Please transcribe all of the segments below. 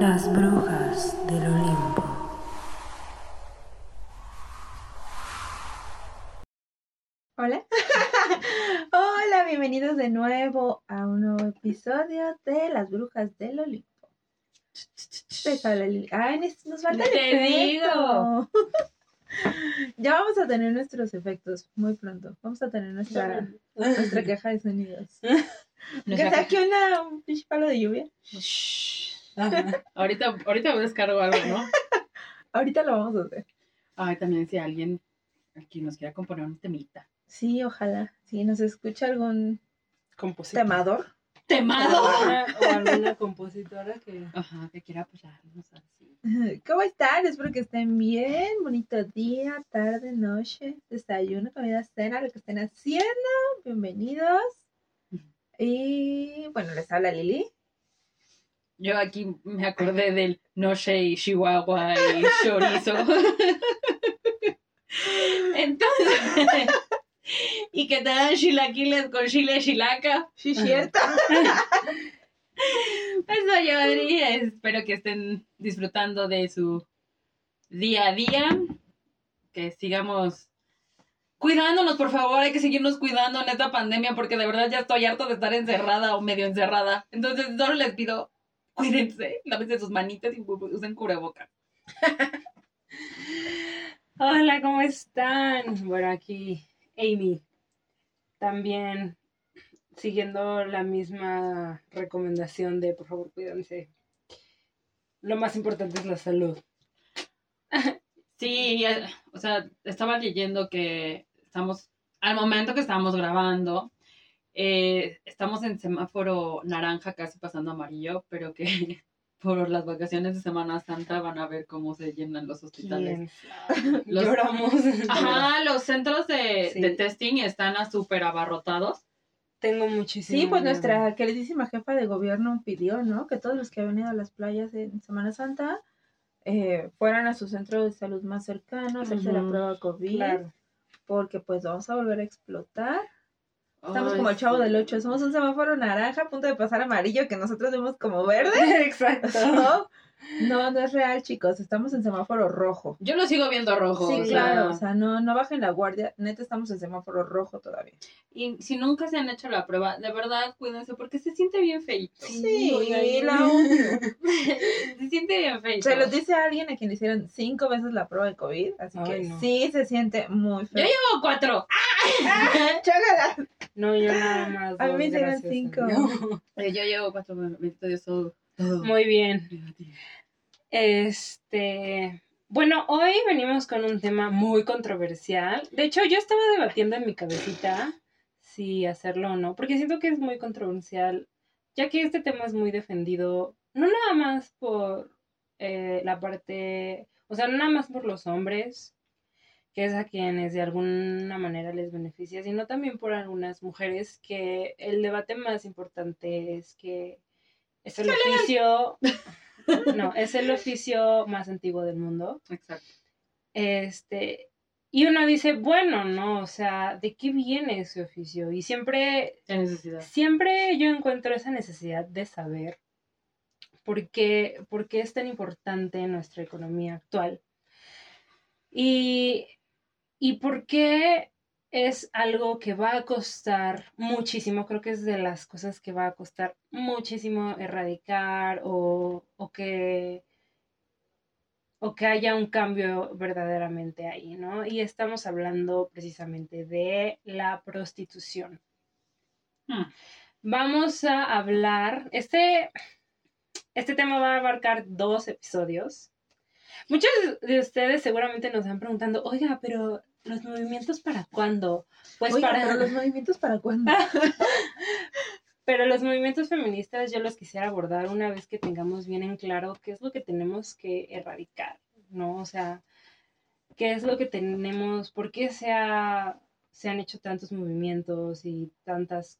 Las brujas del Olimpo. Hola. Hola, bienvenidos de nuevo a un nuevo episodio de Las Brujas del Olimpo. Les habla Lili. Ay, nos- nos falta el Te efecto. ya vamos a tener nuestros efectos muy pronto. Vamos a tener nuestra, nuestra caja de sonidos. Que saque una, un pinche palo de lluvia. Shh. ahorita, ahorita descargo algo, ¿no? Ahorita lo vamos a hacer. Ay, también si alguien aquí nos quiera componer un temita. Sí, ojalá. Si nos escucha algún compositor. temador. ¡Temado! O alguna compositora que. Ajá, que quiera apoyarnos así. ¿Cómo están? Espero que estén bien. Bonito día, tarde, noche, desayuno, comida, cena, lo que estén haciendo. Bienvenidos. Y bueno, les habla Lili. Yo aquí me acordé del noche y chihuahua y chorizo. Entonces, y que te dan chilaquiles con chile chilaca. Sí, cierto. Eso yo diría. Espero que estén disfrutando de su día a día. Que sigamos cuidándonos, por favor. Hay que seguirnos cuidando en esta pandemia porque de verdad ya estoy harto de estar encerrada o medio encerrada. Entonces, solo les pido, cuídense, lávense sus manitas y usen cubrebocas. Hola, ¿cómo están? Bueno, aquí Amy. También siguiendo la misma recomendación de por favor cuídense. Lo más importante es la salud. Sí, o sea, estaba leyendo que estamos, al momento que estamos grabando, eh, estamos en semáforo naranja, casi pasando amarillo, pero que por las vacaciones de Semana Santa van a ver cómo se llenan los hospitales. Los- Lloramos. Ajá, los centros de, Sí. de testing están a súper abarrotados. Tengo muchísimo. Sí, pues miedo. nuestra queridísima jefa de gobierno pidió, ¿no? Que todos los que han venido a las playas en Semana Santa eh, fueran a su centro de salud más cercano, a hacerse la prueba COVID, Claro. porque pues vamos a volver a explotar. Estamos Ay, como el chavo sí. del 8, somos un semáforo naranja a punto de pasar amarillo que nosotros vemos como verde. Exacto. No, no, no es real, chicos, estamos en semáforo rojo. Yo lo sigo viendo rojo. Sí, o sea, claro, o sea, no, no bajen la guardia, neta estamos en semáforo rojo todavía. Y si nunca se han hecho la prueba, de verdad, cuídense porque se siente bien feito. Sí, y- la se siente bien feito. Se los dice a alguien a quien le hicieron cinco veces la prueba de COVID, así que no. sí se siente muy Yo feo. llevo cuatro. Chágala. No, yo nada más. A mí dos, me hicieron cinco. Eh, Yo llevo cuatro. Bendito Dios, todo. Todo Muy bien. Este, bueno, hoy venimos con un tema muy controversial. De hecho, yo estaba debatiendo en mi cabecita si hacerlo o no, porque siento que es muy controversial, ya que este tema es muy defendido, no nada más por eh, la parte, o sea, no nada más por los hombres, que es a quienes de alguna manera les beneficia, sino también por algunas mujeres, que el debate más importante es que es el oficio, no, es el oficio más antiguo del mundo. Exacto. Este, y uno dice, bueno, ¿no? O sea, ¿de qué viene ese oficio? Y siempre, necesidad. siempre yo encuentro esa necesidad de saber por qué, por qué es tan importante nuestra economía actual. Y, y por qué es algo que va a costar muchísimo, creo que es de las cosas que va a costar muchísimo erradicar o, o que o que haya un cambio verdaderamente ahí, ¿no? Y estamos hablando precisamente de la prostitución. Hmm. Vamos a hablar, este, este tema va a abarcar dos episodios. Muchos de ustedes seguramente nos están preguntando, oiga, pero los movimientos para cuándo? Pues Oiga, para pero los movimientos para cuándo? pero los movimientos feministas yo los quisiera abordar una vez que tengamos bien en claro qué es lo que tenemos que erradicar, ¿no? O sea, qué es lo que tenemos, por qué se, ha- se han hecho tantos movimientos y tantas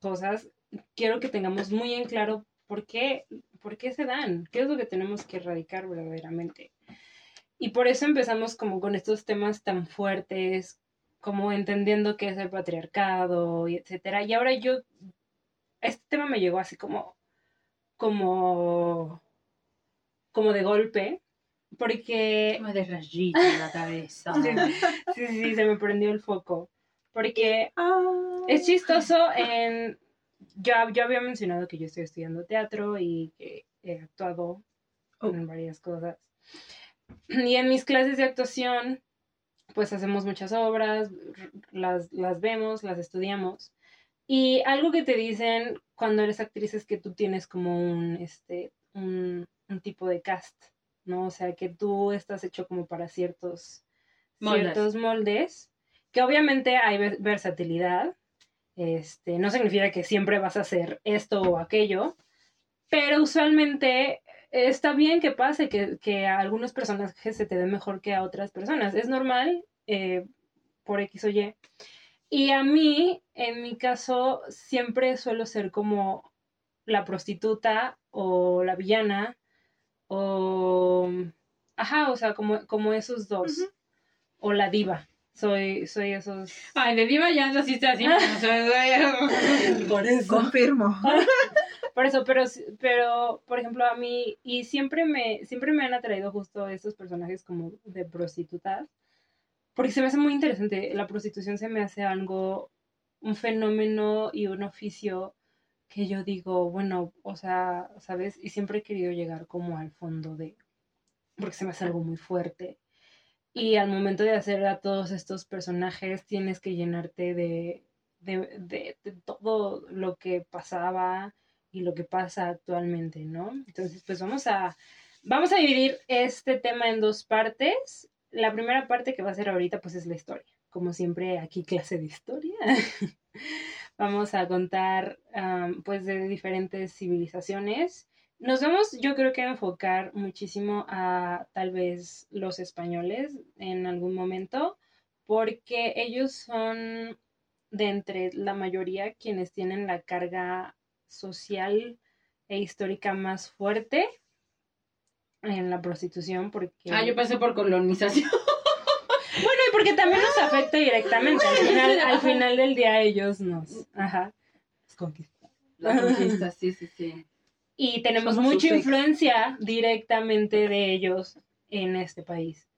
cosas. Quiero que tengamos muy en claro por qué, por qué se dan, qué es lo que tenemos que erradicar verdaderamente. Y por eso empezamos como con estos temas tan fuertes, como entendiendo qué es el patriarcado y etcétera. Y ahora yo, este tema me llegó así como, como, como de golpe, porque Me de rayito en la cabeza. sí, sí, sí, se me prendió el foco. Porque Ah. es chistoso en... Yo, yo había mencionado que yo estoy estudiando teatro y que he actuado Oh. en varias cosas. Y en mis clases de actuación, pues hacemos muchas obras, las, las vemos, las estudiamos. Y algo que te dicen cuando eres actriz es que tú tienes como un, este, un, un tipo de cast, ¿no? O sea, que tú estás hecho como para ciertos Moldes. ciertos moldes, que obviamente hay ver- versatilidad. Este, no significa que siempre vas a hacer esto o aquello, pero usualmente está bien que pase que, que a algunos personajes se te den mejor que a otras personas. Es normal eh, por X o Y. Y a mí, en mi caso, siempre suelo ser como la prostituta o la villana o... Ajá, o sea, como, como esos dos. Ujú. O la diva. Soy, soy esos... Ay, de diva ya naciste así. Por eso. Confirmo. Por eso, pero, pero, por ejemplo, a mí, y siempre me, siempre me han atraído justo estos personajes como de prostitutas, porque se me hace muy interesante. La prostitución se me hace algo, un fenómeno y un oficio que yo digo, bueno, o sea, ¿sabes? Y siempre he querido llegar como al fondo de, porque se me hace algo muy fuerte. Y al momento de hacer a todos estos personajes, tienes que llenarte de, de, de, de todo lo que pasaba y lo que pasa actualmente, ¿no? Entonces, pues vamos a, vamos a dividir este tema en dos partes. La primera parte que va a ser ahorita, pues es la historia. Como siempre, aquí clase de historia. vamos a contar, pues, de diferentes civilizaciones. Nos vamos, yo creo que a enfocar muchísimo a tal vez los españoles en algún momento, porque ellos son de entre la mayoría quienes tienen la carga social e histórica más fuerte en la prostitución porque Ah, yo pasé por colonización. bueno y porque también nos afecta directamente al final, al final del día ellos nos ajá. La conquista, sí, sí, sí. y tenemos Somos mucha influencia directamente de ellos en este país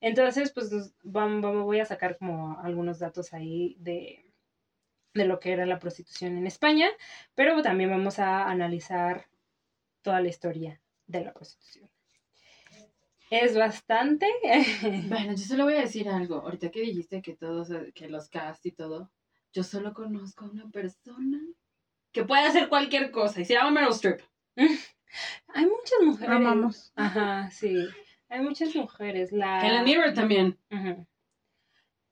entonces pues nos- vam- vam- voy a sacar como algunos datos ahí de de lo que era la prostitución en España, pero también vamos a analizar toda la historia de la prostitución. Es bastante. Bueno, yo solo voy a decir algo. Ahorita que dijiste que todos, que los cast y todo, yo solo conozco a una persona que puede hacer cualquier cosa y se llama Meryl Streep. Hay muchas mujeres. Amamos. Ajá, sí. Hay muchas mujeres. La... Helen Mirren también.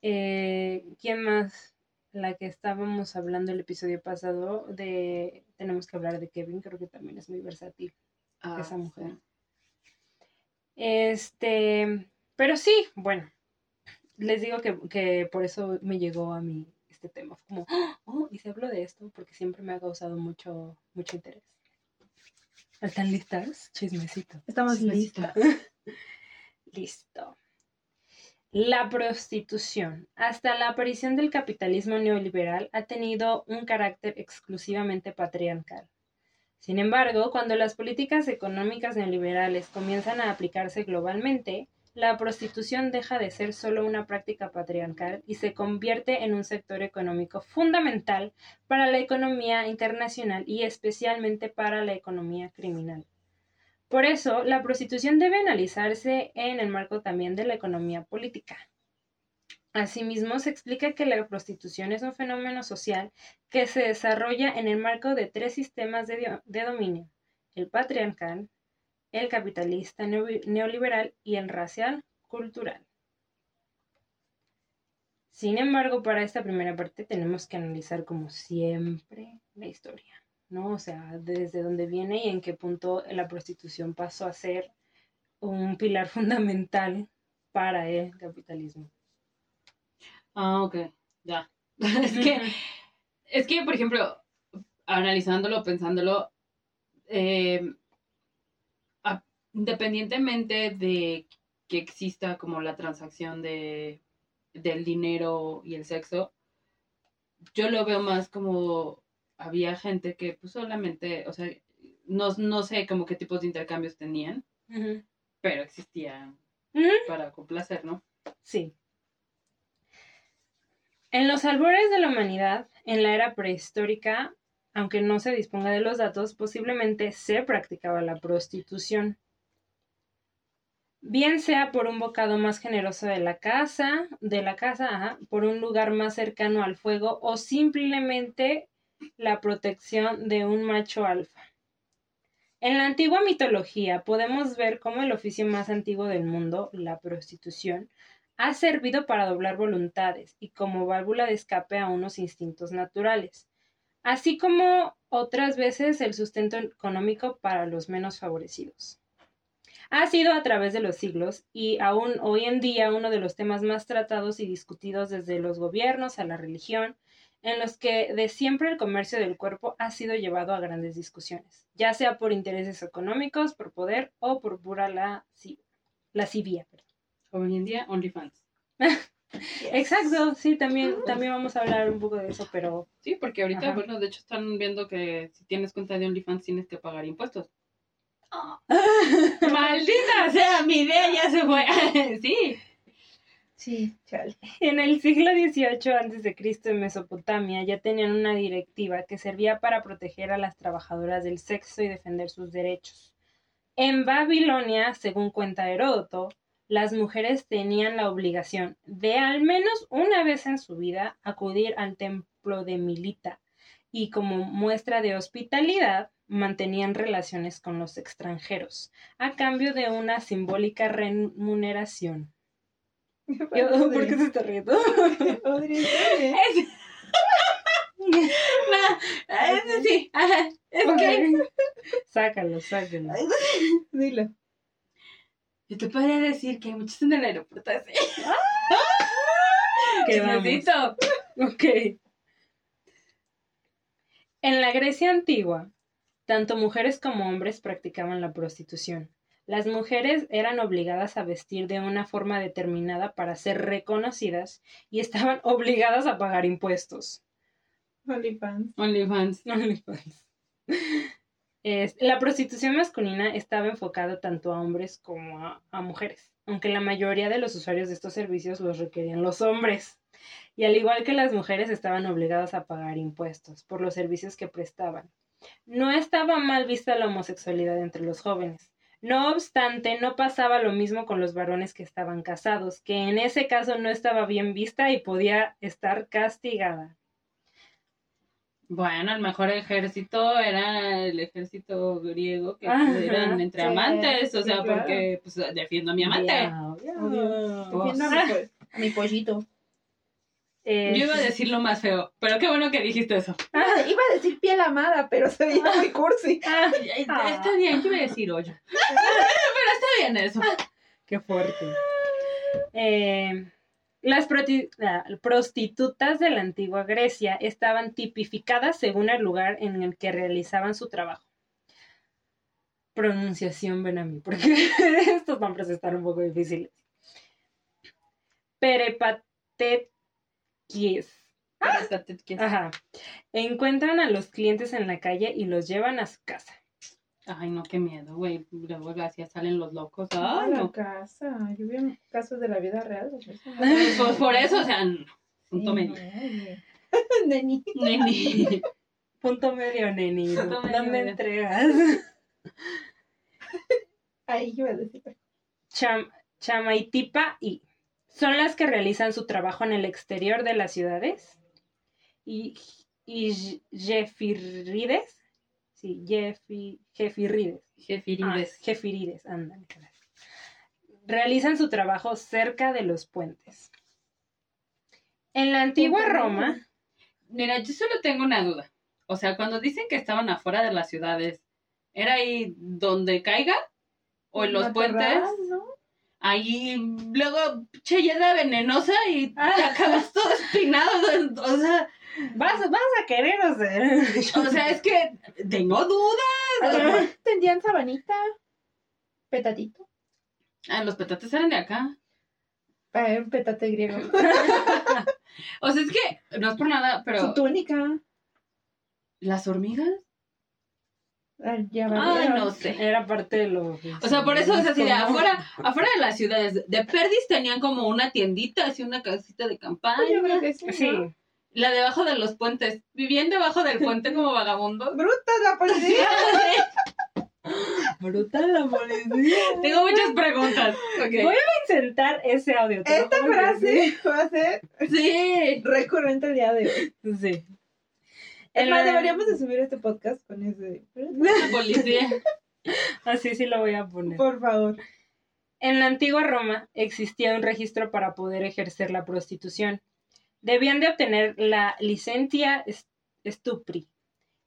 Eh, ¿Quién más? La que estábamos hablando el episodio pasado de tenemos que hablar de Kevin, creo que también es muy versátil. Ah, Esa mujer. sí. Este, pero sí, bueno, les digo que, que por eso me llegó a mí este tema. Fue como, oh, y se habló de esto porque siempre me ha causado mucho, mucho interés. ¿Están listas? Chismecito. Estamos listas. Listo. La prostitución, hasta la aparición del capitalismo neoliberal, ha tenido un carácter exclusivamente patriarcal. Sin embargo, cuando las políticas económicas neoliberales comienzan a aplicarse globalmente, la prostitución deja de ser solo una práctica patriarcal y se convierte en un sector económico fundamental para la economía internacional y especialmente para la economía criminal. Por eso, la prostitución debe analizarse en el marco también de la economía política. Asimismo, se explica que la prostitución es un fenómeno social que se desarrolla en el marco de tres sistemas de, dominio, el patriarcal, el capitalista neo- neoliberal y el racial cultural. Sin embargo, para esta primera parte tenemos que analizar como siempre la historia. ¿No? O sea, desde dónde viene y en qué punto la prostitución pasó a ser un pilar fundamental para el capitalismo. Ah, ok, ya. es que, es que, por ejemplo, analizándolo, pensándolo, eh, independientemente de que exista como la transacción de, del dinero y el sexo, yo lo veo más como había gente que pues solamente, o sea, no, no sé como qué tipos de intercambios tenían, pero existía Ujú. para complacer, ¿no? Sí. En los albores de la humanidad, en la era prehistórica, aunque no se disponga de los datos, posiblemente se practicaba la prostitución. Bien sea por un bocado más generoso de la casa, de la casa, ajá, por un lugar más cercano al fuego o simplemente la protección de un macho alfa. En la antigua mitología podemos ver cómo el oficio más antiguo del mundo, la prostitución, ha servido para doblar voluntades y como válvula de escape a unos instintos naturales, así como otras veces el sustento económico para los menos favorecidos. Ha sido a través de los siglos y aún hoy en día uno de los temas más tratados y discutidos desde los gobiernos a la religión, en los que de siempre el comercio del cuerpo ha sido llevado a grandes discusiones, ya sea por intereses económicos, por poder o por pura lasci- lascivia. perdón. Hoy en día, OnlyFans. Exacto, sí, también, también vamos a hablar un poco de eso, pero Sí, porque ahorita, Ajá. bueno, de hecho están viendo que si tienes cuenta de OnlyFans tienes que pagar impuestos. Maldita sea, mi idea ya se fue. sí. Sí, chale. en el siglo XVIII a.C. en Mesopotamia ya tenían una directiva que servía para proteger a las trabajadoras del sexo y defender sus derechos. En Babilonia, según cuenta Heródoto, las mujeres tenían la obligación de al menos una vez en su vida acudir al templo de Milita y como muestra de hospitalidad mantenían relaciones con los extranjeros a cambio de una simbólica remuneración. Yo- ¿Por qué se está riendo? Audrey. No, es sí. ajá, Es que. Sácalo, sácalo. Dilo. Yo te podría decir que hay muchos en el aeropuerto así. Que vamos. Chismecito. Ok. En la Grecia antigua, tanto mujeres como hombres practicaban la prostitución. Las mujeres eran obligadas a vestir de una forma determinada para ser reconocidas y estaban obligadas a pagar impuestos. OnlyFans. OnlyFans. OnlyFans. Es- la prostitución masculina estaba enfocada tanto a hombres como a, a mujeres, aunque la mayoría de los usuarios de estos servicios los requerían los hombres. Y al igual que las mujeres estaban obligadas a pagar impuestos por los servicios que prestaban. No estaba mal vista la homosexualidad entre los jóvenes. No obstante, no pasaba lo mismo con los varones que estaban casados, que en ese caso no estaba bien vista y podía estar castigada. Bueno, el mejor ejército era el ejército griego, que Ajá, eran entre sí, amantes, o sí, sea, claro. porque pues, defiendo a mi amante. Miau. Defiendo a mi, po- a mi pollito. Eh, Yo iba a decir lo más feo, pero qué bueno que dijiste eso. Iba a decir piel amada, pero se veía muy cursi. ah, Está bien, yo iba a decir hoyo. pero está bien eso. qué fuerte. Eh, las prostitutas de la antigua Grecia estaban tipificadas según el lugar en el que realizaban su trabajo. Pronunciación, ven a mí, porque estos nombres están un poco difíciles. Ajá. Encuentran a los clientes en la calle y los llevan a su casa. Ay, no, qué miedo, güey. Luego así salen los locos. Ay, la no. casa. Yo vi casos de la vida real. pues, no. Por eso, o sea, no. punto Sí, medio. no. Neni. Neni. Punto medio, neni. Punto medio, ¿Dónde medio. entregas? Ahí yo iba a decir. Cham- Chamaitipa y son las que realizan su trabajo en el exterior de las ciudades. Y, y Jefirides, sí, Jefi- Jefirides, ah, Jefirides. Jefirides, ándale, caray. Realizan su trabajo cerca de los puentes. En la antigua Roma, Mira, yo solo tengo una duda. O sea, cuando dicen que estaban afuera de las ciudades, ¿era ahí donde caiga? ¿O en los puentes? ¿no? Ahí, luego, che, hiedra venenosa y te acabas todo espinado. O sea, vas, vas a querer hacer. o sea, es que tengo dudas. A lo mejor tendían sabanita. Petatito. Ah, los petates eran de acá. Eh, un petate griego. O sea, es que, no es por nada, pero Su túnica. las hormigas. Ay, no sé. Era parte de lo. O sea, por eso es así de afuera, afuera de las ciudades. De Perdis tenían como una tiendita, así una casita de campaña. Pues yo creo que sí. Sí. ¿no? La debajo de los puentes. Vivían debajo del puente como vagabundos. Brutas la policía. Brutal la policía. Tengo muchas preguntas. Ok. Voy a insertar ese audio. Esta frase va a ser Sí. recurrente el día de hoy. Sí. Es En más, la- deberíamos de subir este podcast con ese. La policía. Así sí lo voy a poner. Por favor. En la antigua Roma existía un registro para poder ejercer la prostitución. Debían de obtener la licencia stupri.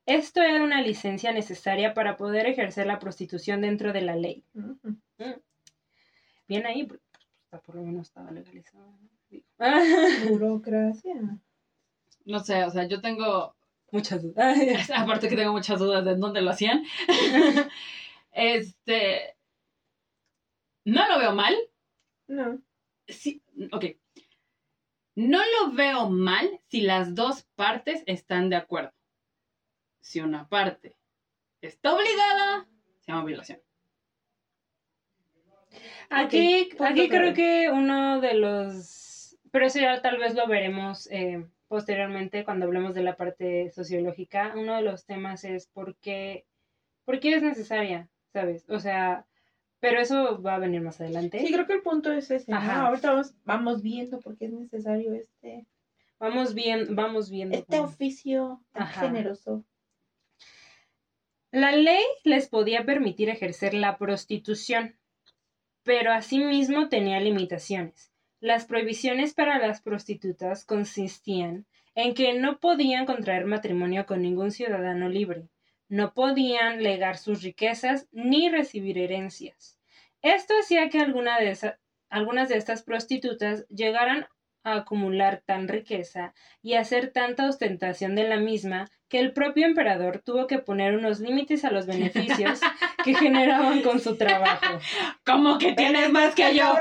Esto era una licencia necesaria para poder ejercer la prostitución dentro de la ley. Ujú. Bien ahí, porque, pues, por lo menos estaba. Digo. Burocracia. No sé, o sea, yo tengo Muchas dudas. Aparte que tengo muchas dudas de dónde lo hacían. este. No lo veo mal. No. Sí, ok. No lo veo mal si las dos partes están de acuerdo. Si una parte está obligada, se llama violación. Aquí, punto aquí claro. creo que uno de los, pero eso ya tal vez lo veremos eh, posteriormente cuando hablemos de la parte sociológica. Uno de los temas es por qué, por qué es necesaria, ¿sabes? O sea, pero eso va a venir más adelante. Sí, creo que el punto es ese. ¿no? Ajá. Ahorita vamos, vamos viendo por qué es necesario este, Vamos bien, vamos viendo. este cómo. oficio tan Ajá. generoso. La ley les podía permitir ejercer la prostitución, pero asimismo tenía limitaciones. Las prohibiciones para las prostitutas consistían en que no podían contraer matrimonio con ningún ciudadano libre, no podían legar sus riquezas ni recibir herencias. Esto hacía que algunas de estas prostitutas llegaran a acumular tan riqueza y hacer tanta ostentación de la misma que el propio emperador tuvo que poner unos límites a los beneficios que generaban con su trabajo. ¿Cómo que tienes más que yo?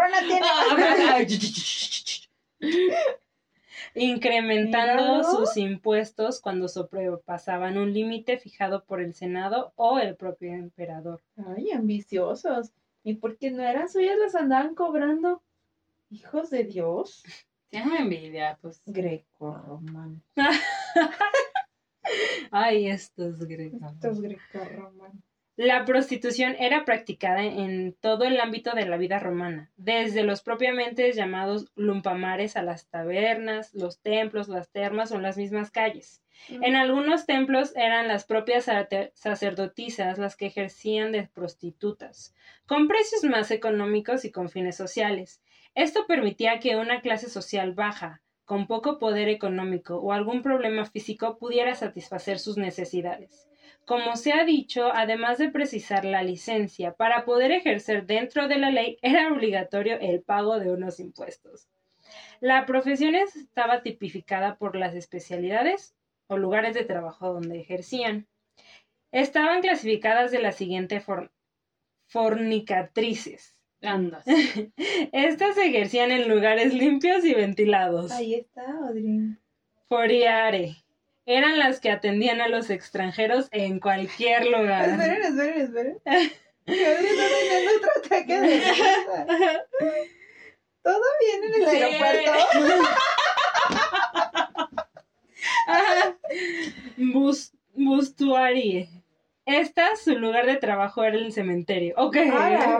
Incrementando Míralo. sus impuestos cuando sobrepasaban un límite fijado por el Senado o el propio emperador. Ay, ambiciosos. ¿Y porque no eran suyas las andaban cobrando? Hijos de Dios. Tiene envidia, pues. Greco-romano. Ay, estos gregos. Estos. La prostitución era practicada en todo el ámbito de la vida romana, desde los propiamente llamados lumpamares a las tabernas, los templos, las termas o las mismas calles. En algunos templos eran las propias sacerdotisas las que ejercían de prostitutas, con precios más económicos y con fines sociales. Esto permitía que una clase social baja, con poco poder económico o algún problema físico pudiera satisfacer sus necesidades. Como se ha dicho, además de precisar la licencia para poder ejercer dentro de la ley, era obligatorio el pago de unos impuestos. La profesión estaba tipificada por las especialidades o lugares de trabajo donde ejercían. Estaban clasificadas de la siguiente forma. Fornicatrices. Andas. Estas se ejercían en lugares limpios y ventilados. Ahí está, Audrey. Foriare. Eran las que atendían a los extranjeros en cualquier lugar. Esperen, esperen, esperen. Que Audrey está teniendo otro ataque de risa. ¿Todo bien en el Sí. aeropuerto? Bus, bustuarie. Esta, su lugar de trabajo era el cementerio. Ok.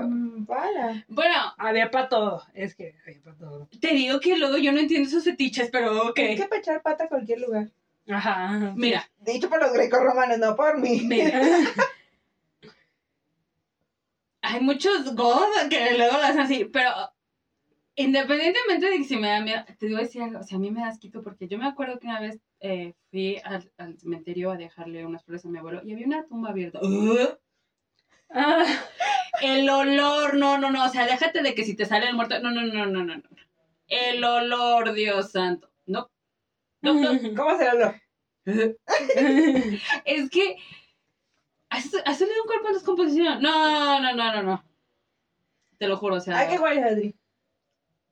Mm, para. Bueno, Había para todo. Es que había para todo. te digo que luego yo no entiendo esos fetiches, pero ok. Es que para echar pata a cualquier lugar. Ajá. Mira, Dicho por los greco-romanos, no por mí. mira. Hay muchos gods que luego lo hacen así, pero independientemente de que si me da miedo, te digo decir algo, o sea, a mí me da asquito porque yo me acuerdo que una vez eh, fui al, al cementerio a dejarle unas flores a mi abuelo y había una tumba abierta. ¡Ugh! Ah, El olor, no, no, no, o sea, déjate de que si te sale el muerto, no, no, no, no, no, no. El olor, Dios santo. No, no, no. ¿Cómo se habló? Es que ¿has, has salido un cuerpo en descomposición. No, no, no, no, no. Te lo juro, o sea. ¿A qué huele, Audrey?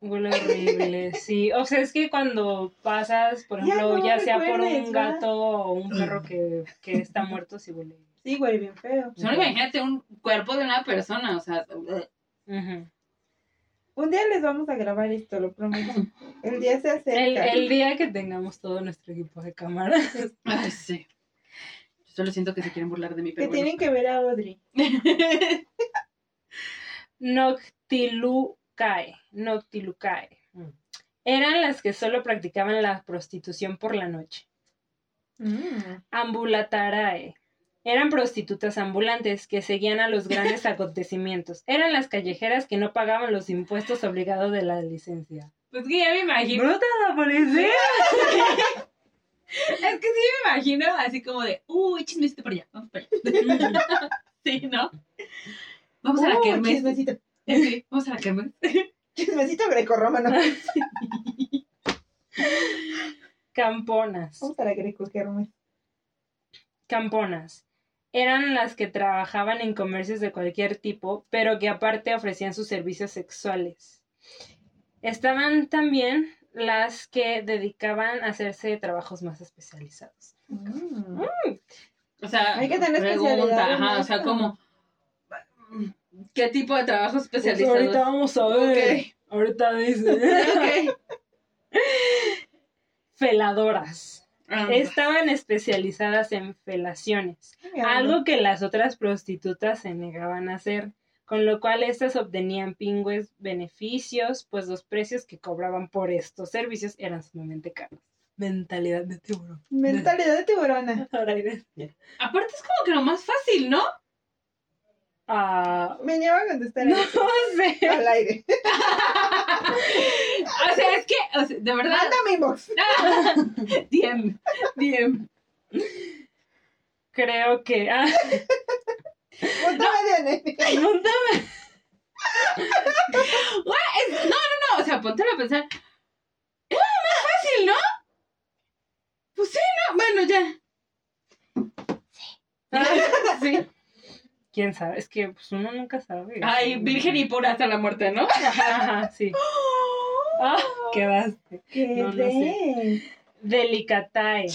Huele horrible, sí. O sea, es que cuando pasas, por Ya ejemplo, no ya, sea por un gato o un perro que, que está muerto, sí huele. Sí, güey, bien feo. Solo imagínate un cuerpo de una persona, o sea. Un día les vamos a grabar esto, lo prometo. El día se acerca. el, el día que tengamos todo nuestro equipo de cámara. ay, sí. Yo solo siento que se quieren burlar de mí, que pero tienen que ver a Audrey. Noctilucae. Noctilucae. Eran las que solo practicaban la prostitución por la noche. Mm. Ambulatarae. Eran prostitutas ambulantes que seguían a los grandes acontecimienos. Eran las callejeras que no pagaban los impuestos obligados de la licencia. Pues que ya me imagino. ¡Bruta la policía! Es que sí me imagino así como de, uy, chismecito por allá, vamos para allá. sí, ¿no? Vamos a la kermés. Chismecito. Sí, vamos a la kermés. Chismecito grecorromano. Camponas. Vamos a la greco-kermes. Camponas. Eran las que trabajaban en comercios de cualquier tipo, pero que aparte ofrecían sus servicios sexuales. Estaban también las que dedicaban a hacerse trabajos más especializados. Mm. O sea, Hay que tener pregunta, ajá, o sea, como, ¿qué tipo de trabajos Pues especializados? ahorita vamos a ver. Ahorita dice. Ok. Feladoras. Ah, Estaban especializadas en felaciones, algo que las otras prostitutas se negaban a hacer, con lo cual éstas obtenían pingües beneficios, pues los precios que cobraban por estos servicios eran sumamente caros. Mentalidad de tiburón. Mentalidad de tiburona. Aparte es como que lo más fácil, ¿no? Ah, Me lleva a contestar no sé. al aire. O sea, es que, o sea, de verdad, Mándame inbox. DM, DM. Creo que. Ah, es- no, no, no, o sea, póntelo a pensar. Es lo más fácil, ¿no? Pues sí, ¿no? Bueno, ya. Sí. ¿Quién sabe? Es que pues, uno nunca sabe. Ay, virgen y pura hasta la muerte, ¿no? Ajá, sí. Ah, quedaste. ¿Qué No, no sé. ves? Delicatae.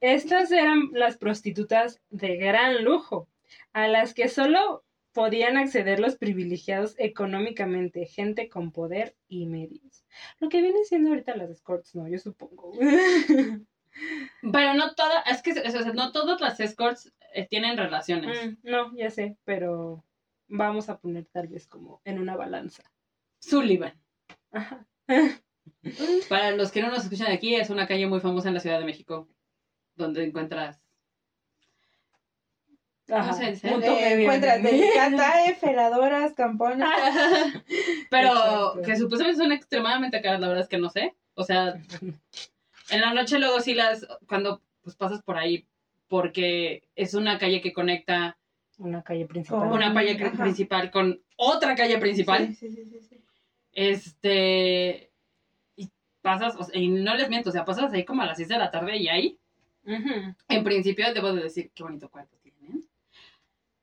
Estas eran las prostitutas de gran lujo, a las que solo podían acceder los privilegiados económicamente, gente con poder y medios. Lo que viene siendo ahorita las escorts, ¿no? Yo supongo. Pero no todas, es que o sea, no todas las escorts tienen relaciones. Mm, no, ya sé, pero vamos a poner tal vez como en una balanza. Sullivan. Ajá. Para los que no nos escuchan aquí, es una calle muy famosa en la Ciudad de México, donde encuentras... Ajá. se dice? punto Eh, encuentras delicatae, feladoras, campones. Pero Exacto. que supuestamente son extremadamente caras, la verdad es que no sé. O sea, en la noche luego sí las, cuando pues pasas por ahí, porque es una calle que conecta Una calle principal. Con- una calle Ajá. principal con otra calle principal. Sí, sí, sí, sí, sí. Este. Y pasas, o sea, y no les miento, o sea, pasas ahí como a las 6 de la tarde y ahí, en principio, debo de decir qué bonito cuarto tienen.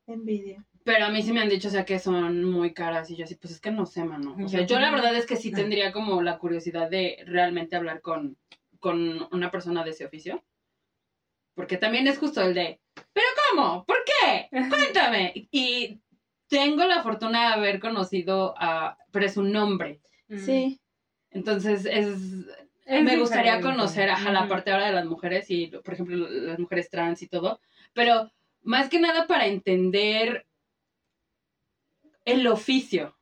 Envidia. Pero a mí sí me han dicho, o sea, que son muy caras y yo así, pues es que no sé, mano. O sea, yo la verdad es que sí tendría como la curiosidad de realmente hablar con, con una persona de ese oficio. Porque también es justo el de, ¿pero cómo? ¿Por qué? Cuéntame. Y tengo la fortuna de haber conocido a, pero es un nombre. Mm. Sí. Entonces es, Es me gustaría conocer ajá, la parte ahora de las mujeres y, por ejemplo, las mujeres trans y todo. Pero más que nada para entender el oficio.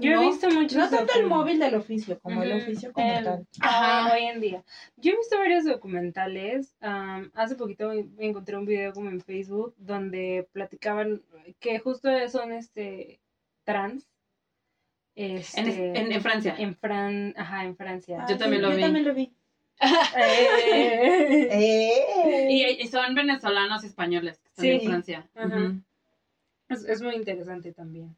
Yo ¿no? he visto muchos. No tanto el móvil del oficio, como el oficio como El- tal. Ajá. hoy en día. Yo he visto varios documentales. hace poquito encontré un video como en Facebook donde platicaban que justo son este trans. Este, En, en- en Francia. en Fran, ajá, en Francia. Yo también sí, lo yo vi. también lo vi. Eh, ¡Eh! Y, y son venezolanos españoles que están Sí. en Francia. Ajá. Es, es muy interesante también.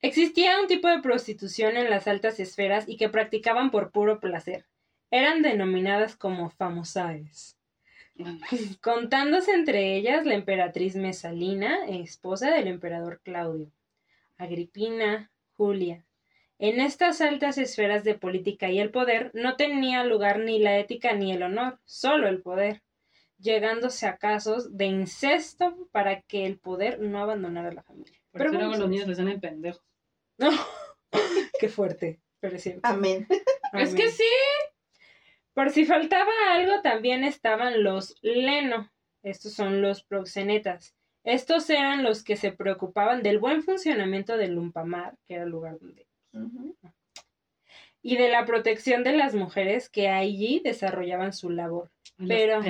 Existía un tipo de prostitución en las altas esferas y que practicaban por puro placer. Eran denominadas como famosaes. Contándose entre ellas la emperatriz Mesalina, esposa del emperador Claudio, Agripina, Julia, En estas altas esferas de política y el poder no tenía lugar ni la ética ni el honor, solo el poder, llegándose a casos de incesto para que el poder no abandonara la familia. Pero luego los niños les salen pendejos. No. Qué fuerte, pero es cierto. Amén. Es Amén. que sí. Por si faltaba algo, también estaban los leno. Estos son los proxenetas. Estos eran los que se preocupaban del buen funcionamiento del Lumpamar, que era el lugar donde y de la protección de las mujeres que allí desarrollaban su labor. Los Pero-.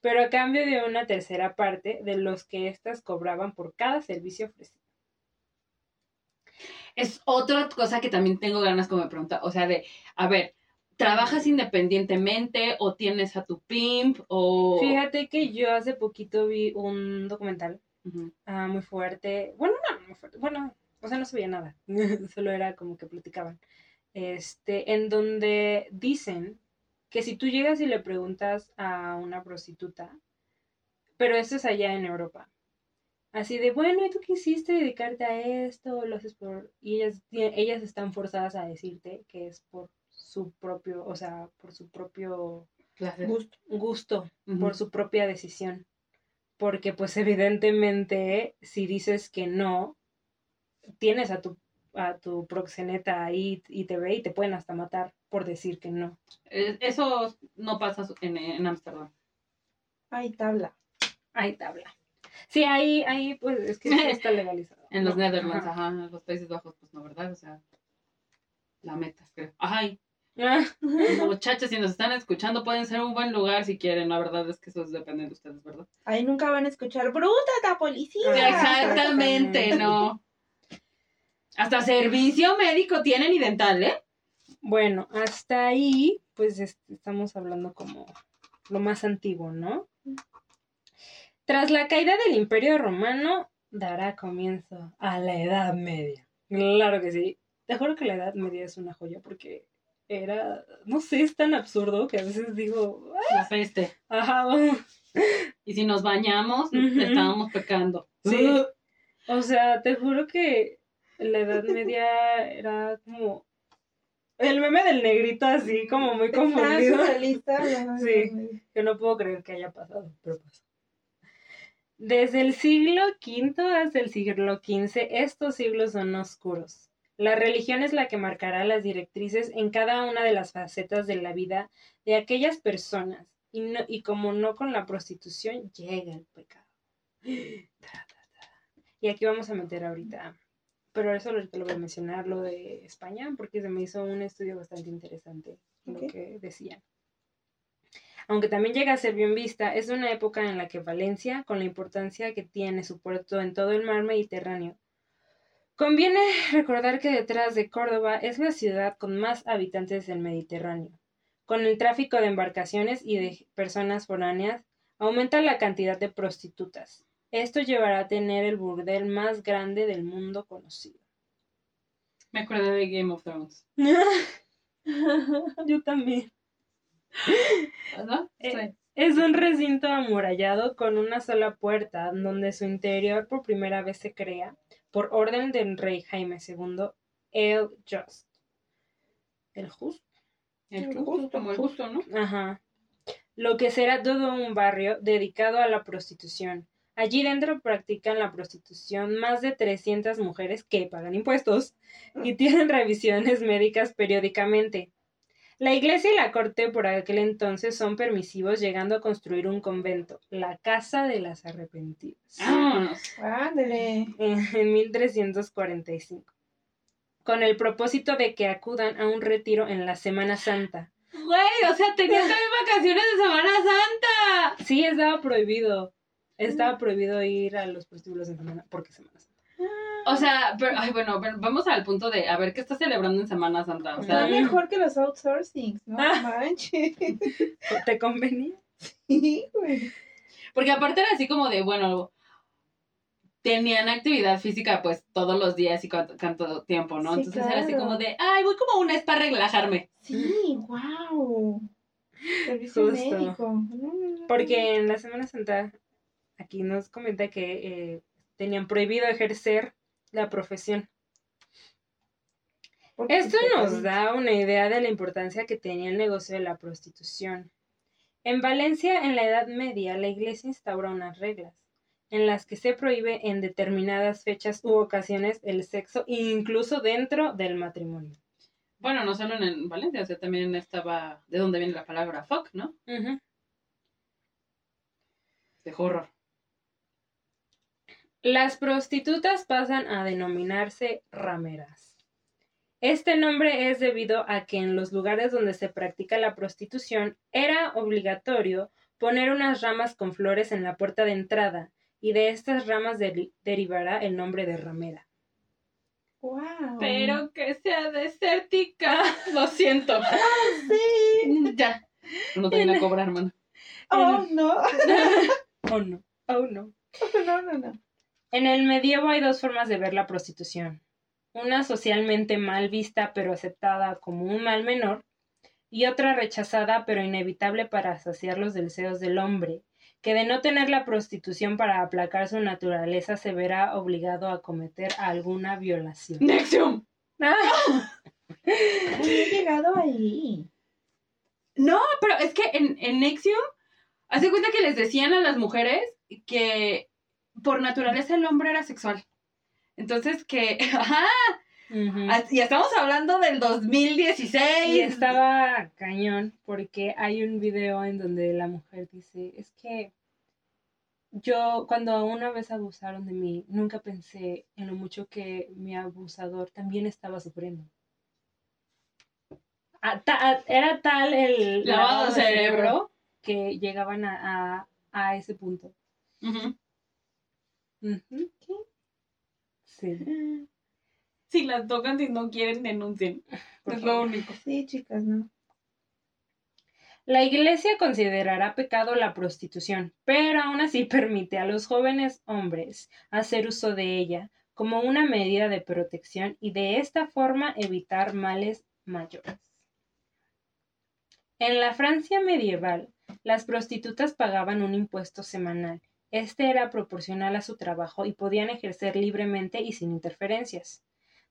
Pero a cambio de una tercera parte de los que éstas cobraban por cada servicio ofrecido. Es otra cosa que también tengo ganas como de preguntar. O sea, de, a ver, ¿trabajas independientemente o tienes a tu pimp o... Fíjate que yo hace poquito vi un documental ah, muy fuerte. Bueno, no, muy fuerte. Bueno, o sea, no se veía nada. Solo era como que platicaban. Este, en donde dicen que si tú llegas y le preguntas a una prostituta, pero esto es allá en Europa, así de, bueno, ¿y tú quisiste dedicarte a esto? Lo haces por... Y ellas, ellas están forzadas a decirte que es por su propio, o sea, por su propio Placer. Gusto. gusto, por su propia decisión. Porque pues evidentemente si dices que no, tienes a tu, a tu proxeneta ahí y te ve y te pueden hasta matar por decir que no. Eh, Eso no pasa en en Ámsterdam. Ay, tabla. Hay tabla. Sí, ahí, ahí pues es que está legalizado. En los No, Netherlands, ajá. ajá. En los Países Bajos, pues no, ¿verdad? O sea, la meta, creo. Ay, muchachos, si nos están escuchando, pueden ser un buen lugar si quieren. La verdad es que eso depende de ustedes, ¿verdad? Ahí nunca van a escuchar, bruta la policía. Exactamente, no. Hasta servicio médico tienen y dental, ¿eh? Bueno, hasta ahí pues est- estamos hablando como lo más antiguo, ¿no? Tras la caída del Imperio Romano, dará comienzo a la Edad Media. Claro que sí. Te juro que la Edad Media es una joya porque era, no sé, es tan absurdo que a veces digo, La peste. ajá, Y si nos bañamos, estábamos pecando. Sí. O sea, te juro que la Edad Media era como el meme del negrito así, como muy confundido. Sí. Que no puedo creer que haya pasado, pero pasó. Desde el siglo V hasta el siglo XV, estos siglos son oscuros. La religión es la que marcará las directrices en cada una de las facetas de la vida de aquellas personas. Y, no, y como no con la prostitución, llega el pecado. Y aquí vamos a meter ahorita, pero eso lo, lo voy a mencionar, lo de España, porque se me hizo un estudio bastante interesante, lo Ok. que decían. Aunque también llega a ser bien vista, es una época en la que Valencia, con la importancia que tiene su puerto en todo el mar Mediterráneo, conviene recordar que detrás de Córdoba es la ciudad con más habitantes del Mediterráneo. Con el tráfico de embarcaciones y de personas foráneas, aumenta la cantidad de prostitutas. Esto llevará a tener el burdel más grande del mundo conocido. Me acordé de Game of Thrones. Yo también. ¿Verdad? Eh, Sí. Es un recinto amurallado con una sola puerta, donde su interior por primera vez se crea, por orden del rey Jaime II, el Just. El Just. El El justo, justo, como el justo, ¿no? Ajá. Lo que será todo un barrio dedicado a la prostitución. Allí dentro practican la prostitución más de 300 mujeres que pagan impuestos y tienen revisiones médicas periódicamente. La iglesia y la corte por aquel entonces son permisivos, llegando a construir un convento, la Casa de las Arrepentidas, Vámonos. Ándale. en 1345, con el propósito de que acudan a un retiro en la Semana Santa. Güey, o sea, tenías también vacaciones de Semana Santa. Sí, estaba prohibido. Estaba prohibido ir a los prostíbulos en semana, porque Semana Santa. O sea, pero, ay, bueno, pero vamos al punto de, a ver, ¿qué estás celebrando en Semana Santa? O Está sea, Mm. mejor que los outsourcings, no Ah. manches. ¿Te convenía? Sí, güey. porque aparte era así como de, bueno, tenían actividad física pues todos los días y cuánto, tiempo, ¿no? Sí, Entonces era así como de, ay, voy como a un spa a relajarme. Sí, wow. Servicio Justo. médico. No, no, no. Porque en la Semana Santa, aquí nos comenta que eh, tenían prohibido ejercer la profesión. Esto nos da una idea de la importancia que tenía el negocio de la prostitución. En Valencia, en la Edad Media, la Iglesia instaura unas reglas en las que se prohíbe en determinadas fechas u ocasiones el sexo, incluso dentro del matrimonio. Bueno, no solo en Valencia, o sea, también estaba de dónde viene la palabra fuck, ¿no? De horror. Las prostitutas pasan a denominarse rameras. Este nombre es debido a que en los lugares donde se practica la prostitución era obligatorio poner unas ramas con flores en la puerta de entrada y de estas ramas deri- derivará el nombre de ramera. Wow. Pero que sea desértica. Lo siento. Sí. ya. No te viene a cobrar, mano. Oh, no. Oh no, oh no. No, no, no. En el medievo hay dos formas de ver la prostitución. Una socialmente mal vista pero aceptada como un mal menor y otra rechazada pero inevitable para saciar los deseos del hombre, que de no tener la prostitución para aplacar su naturaleza se verá obligado a cometer alguna violación. Nexium. No he llegado ahí. No, pero es que en, en Nexium, hace cuenta que les decían a las mujeres que por naturaleza el hombre era sexual. Entonces que, ajá, Ujú. y estamos hablando del 2016. Y estaba cañón porque hay un video en donde la mujer dice, es que yo cuando una vez abusaron de mí, nunca pensé en lo mucho que mi abusador también estaba sufriendo. Ta- era tal el Lavado de cerebro. que llegaban a, a, a ese punto. Ujú. Sí. Si las tocan, si no quieren, denuncien. Por Es lo único. Sí, chicas, no. La Iglesia considerará pecado la prostitución, pero aún así permite a los jóvenes hombres hacer uso de ella como una medida de protección y de esta forma evitar males mayores. En la Francia medieval, las prostitutas pagaban un impuesto semanal. Este era proporcional a su trabajo y podían ejercer libremente y sin interferencias.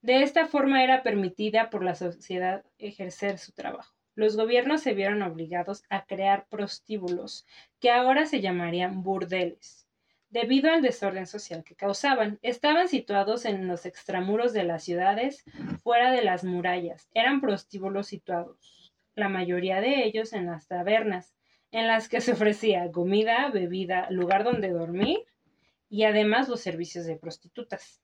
De esta forma era permitida por la sociedad ejercer su trabajo los gobiernos se vieron obligados a crear prostíbulos, que ahora se llamarían burdeles. Debido al desorden social que causaban, estaban situados en los extramuros de las ciudades, fuera de las murallas. Eran prostíbulos situados, la mayoría de ellos en las tabernas, en las que se ofrecía comida, bebida, lugar donde dormir y además los servicios de prostitutas.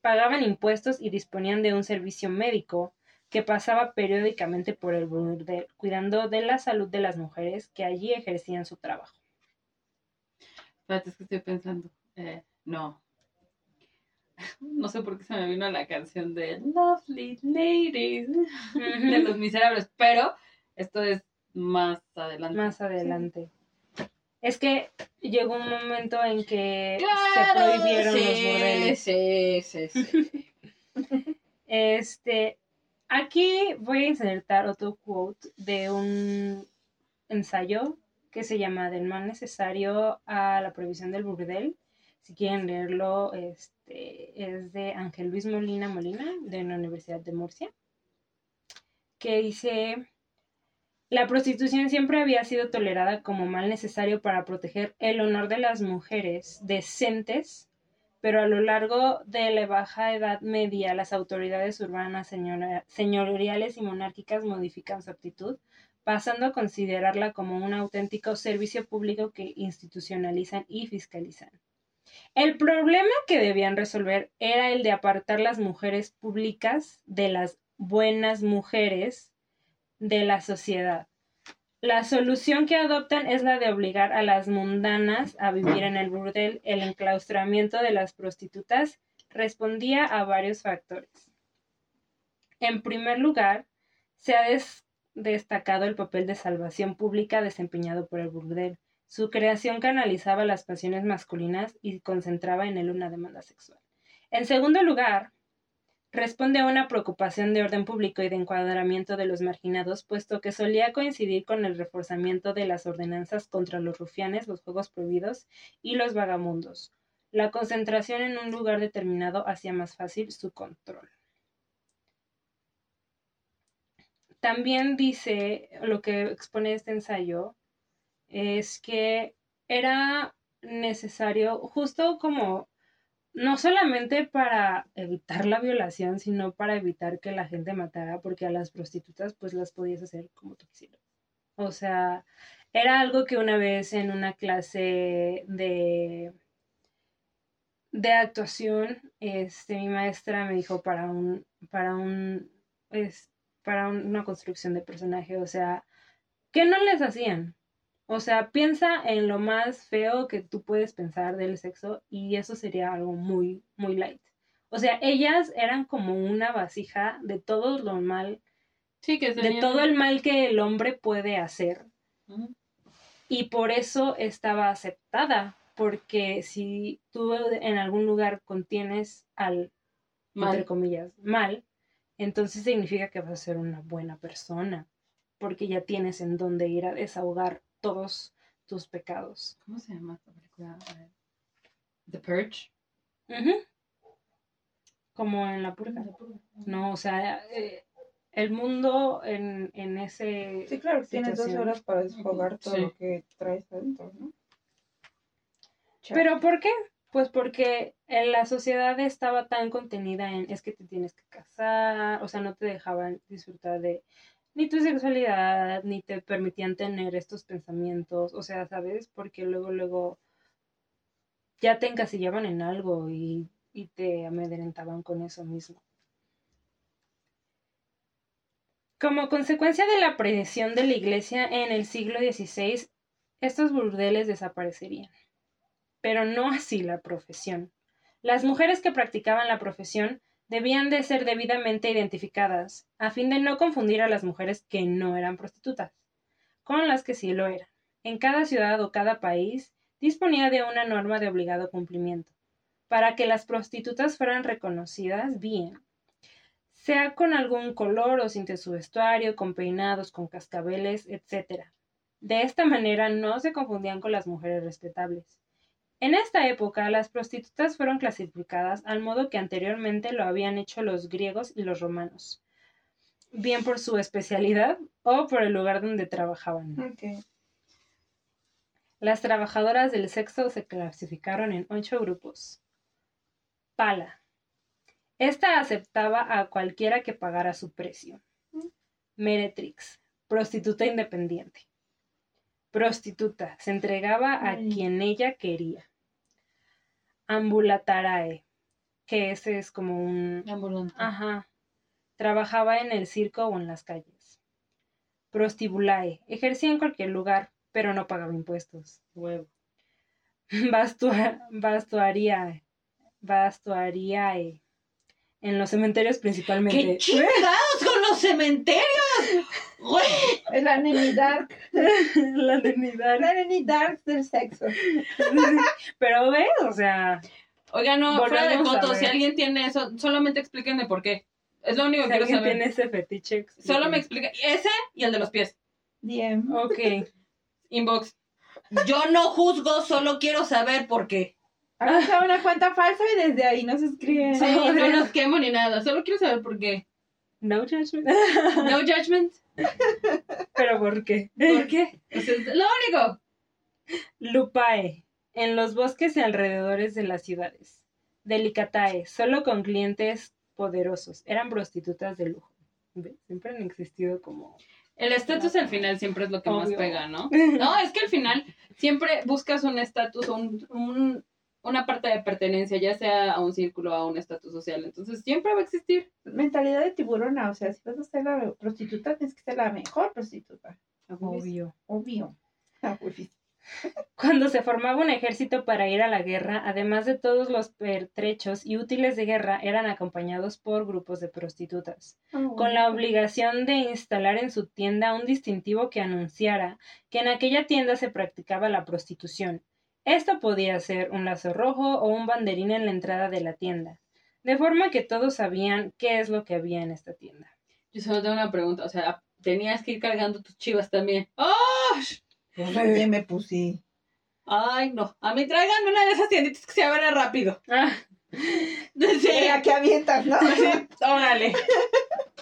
Pagaban impuestos y disponían de un servicio médico, que pasaba periódicamente por el burdel, cuidando de la salud de las mujeres que allí ejercían su trabajo. Espérate, es que estoy pensando. Eh, no. No sé por qué se me vino la canción de Lovely Ladies de los miserables, pero esto es más adelante. Más adelante. Es que llegó un momento en que Claro, se prohibieron sí, los burdeles. Sí, sí, sí. Este, aquí voy a insertar otro quote de un ensayo que se llama Del mal necesario a la prohibición del burdel. Si quieren leerlo, este, es de Ángel Luis Molina Molina, de la Universidad de Murcia, que dice, la prostitución siempre había sido tolerada como mal necesario para proteger el honor de las mujeres decentes pero a lo largo de la Baja Edad Media las autoridades urbanas, señoriales y monárquicas modifican su actitud, pasando a considerarla como un auténtico servicio público que institucionalizan y fiscalizan. El problema que debían resolver era el de apartar las mujeres públicas de las buenas mujeres de la sociedad. La solución que adoptan es la de obligar a las mundanas a vivir en el burdel. El enclaustramiento de las prostitutas respondía a varios factores. En primer lugar, se ha des- destacado el papel de salvación pública desempeñado por el burdel. Su creación canalizaba las pasiones masculinas y concentraba en él una demanda sexual. En segundo lugar, responde a una preocupación de orden público y de encuadramiento de los marginados, puesto que solía coincidir con el reforzamiento de las ordenanzas contra los rufianes, los juegos prohibidos y los vagamundos. La concentración en un lugar determinado hacía más fácil su control. también dice, lo que expone este ensayo, es que era necesario, justo como, no solamente para evitar la violación, sino para evitar que la gente matara, porque a las prostitutas pues las podías hacer como tú quisieras. O sea, era algo que una vez en una clase de, de actuación, este, mi maestra me dijo para un, para un, es, para una construcción de personaje, o sea, ¿qué no les hacían? O sea, piensa en lo más feo que tú puedes pensar del sexo y eso sería algo muy, muy light. O sea, ellas eran como una vasija de todo lo mal, Sí, que de todo el mal que el hombre puede hacer. Y por eso estaba aceptada, porque si tú en algún lugar contienes al, Mal. entre comillas, mal, entonces significa que vas a ser una buena persona, porque ya tienes en dónde ir a desahogar todos tus pecados. ¿Cómo se llama esta película? The Purge. Ujú. Como en la purga. No, o sea, eh, el mundo en, en ese... Sí, claro, tienes dos situación. horas para desfogar todo Sí. lo que traes adentro, ¿no? ¿Pero por qué? Pues porque en la sociedad estaba tan contenida en es que te tienes que casar, o sea, no te dejaban disfrutar de ni tu sexualidad, ni te permitían tener estos pensamientos, o sea, ¿sabes? Porque luego, luego ya te encasillaban en algo y, y te amedrentaban con eso mismo. Como consecuencia de la presión de la iglesia en el siglo XVI, estos burdeles desaparecerían pero no así la profesión. Las mujeres que practicaban la profesión debían de ser debidamente identificadas, a fin de no confundir a las mujeres que no eran prostitutas, con las que sí lo eran. En cada ciudad o cada país disponía de una norma de obligado cumplimiento, para que las prostitutas fueran reconocidas bien, sea con algún color o sin su vestuario, con peinados, con cascabeles, etc. De esta manera no se confundían con las mujeres respetables. En esta época, las prostitutas fueron clasificadas al modo que anteriormente lo habían hecho los griegos y los romanos, bien por su especialidad o por el lugar donde trabajaban. Las trabajadoras del sexo se clasificaron en ocho grupos. Pala. Esta aceptaba a cualquiera que pagara su precio. Meretrix. Prostituta independiente. Prostituta. Se entregaba a Mm. quien ella quería. Ambulatarae. Que ese es como un... Ambulante. Ajá. Trabajaba en el circo o en las calles. Prostibulae. Ejercía en cualquier lugar, pero no pagaba impuestos. Huevo. Bastua, bastuaría. Bastuariae. En los cementerios principalmente. ¡Qué chingados con los cementerios! ¡Güey! La Neni Dark. La dignidad. La Neni Dark del sexo. Pero ves, o sea, Oiga, no, fuera de coto, si alguien tiene eso, solamente explíquenme por qué. Es lo único si que quiero alguien saber. tiene ese fetiche. Solo me explica. Ese y el de los pies. DM. Ok. Inbox. Yo no juzgo, solo quiero saber por qué. Haga una cuenta falsa y desde ahí nos escriben. Sí, no los quemo ni nada, solo quiero saber por qué. No judgment. No judgment. Pero ¿por qué? ¿Por qué? Es lo único. Lupae, en los bosques y alrededores de las ciudades. Delicatae, solo con clientes poderosos. Eran prostitutas de lujo. ¿Ves? Siempre han existido como... El estatus al final siempre es lo que más pega, ¿no? No, es que al final siempre buscas un estatus, un, un- una parte de pertenencia, ya sea a un círculo o a un estatus social. Entonces siempre va a existir. Mentalidad de tiburona, o sea, si vas a ser la prostituta, tienes que ser la mejor prostituta. Obvio. Obvio. Ah, Cuando se formaba un ejército para ir a la guerra, además de todos los pertrechos y útiles de guerra, eran acompañados por grupos de prostitutas. con la obligación de instalar en su tienda un distintivo que anunciara que en aquella tienda se practicaba la prostitución. Esto podía ser un lazo rojo o un banderín en la entrada de la tienda, de forma que todos sabían qué es lo que había en esta tienda. Yo solo tengo una pregunta, o sea, tenías que ir cargando tus chivas también. ¡Oh! Recién me puse. Ay, no. A mí tráiganme una de esas tienditas que se abra rápido. Ah, Sí, La que avientas, ¿no? sí, órale.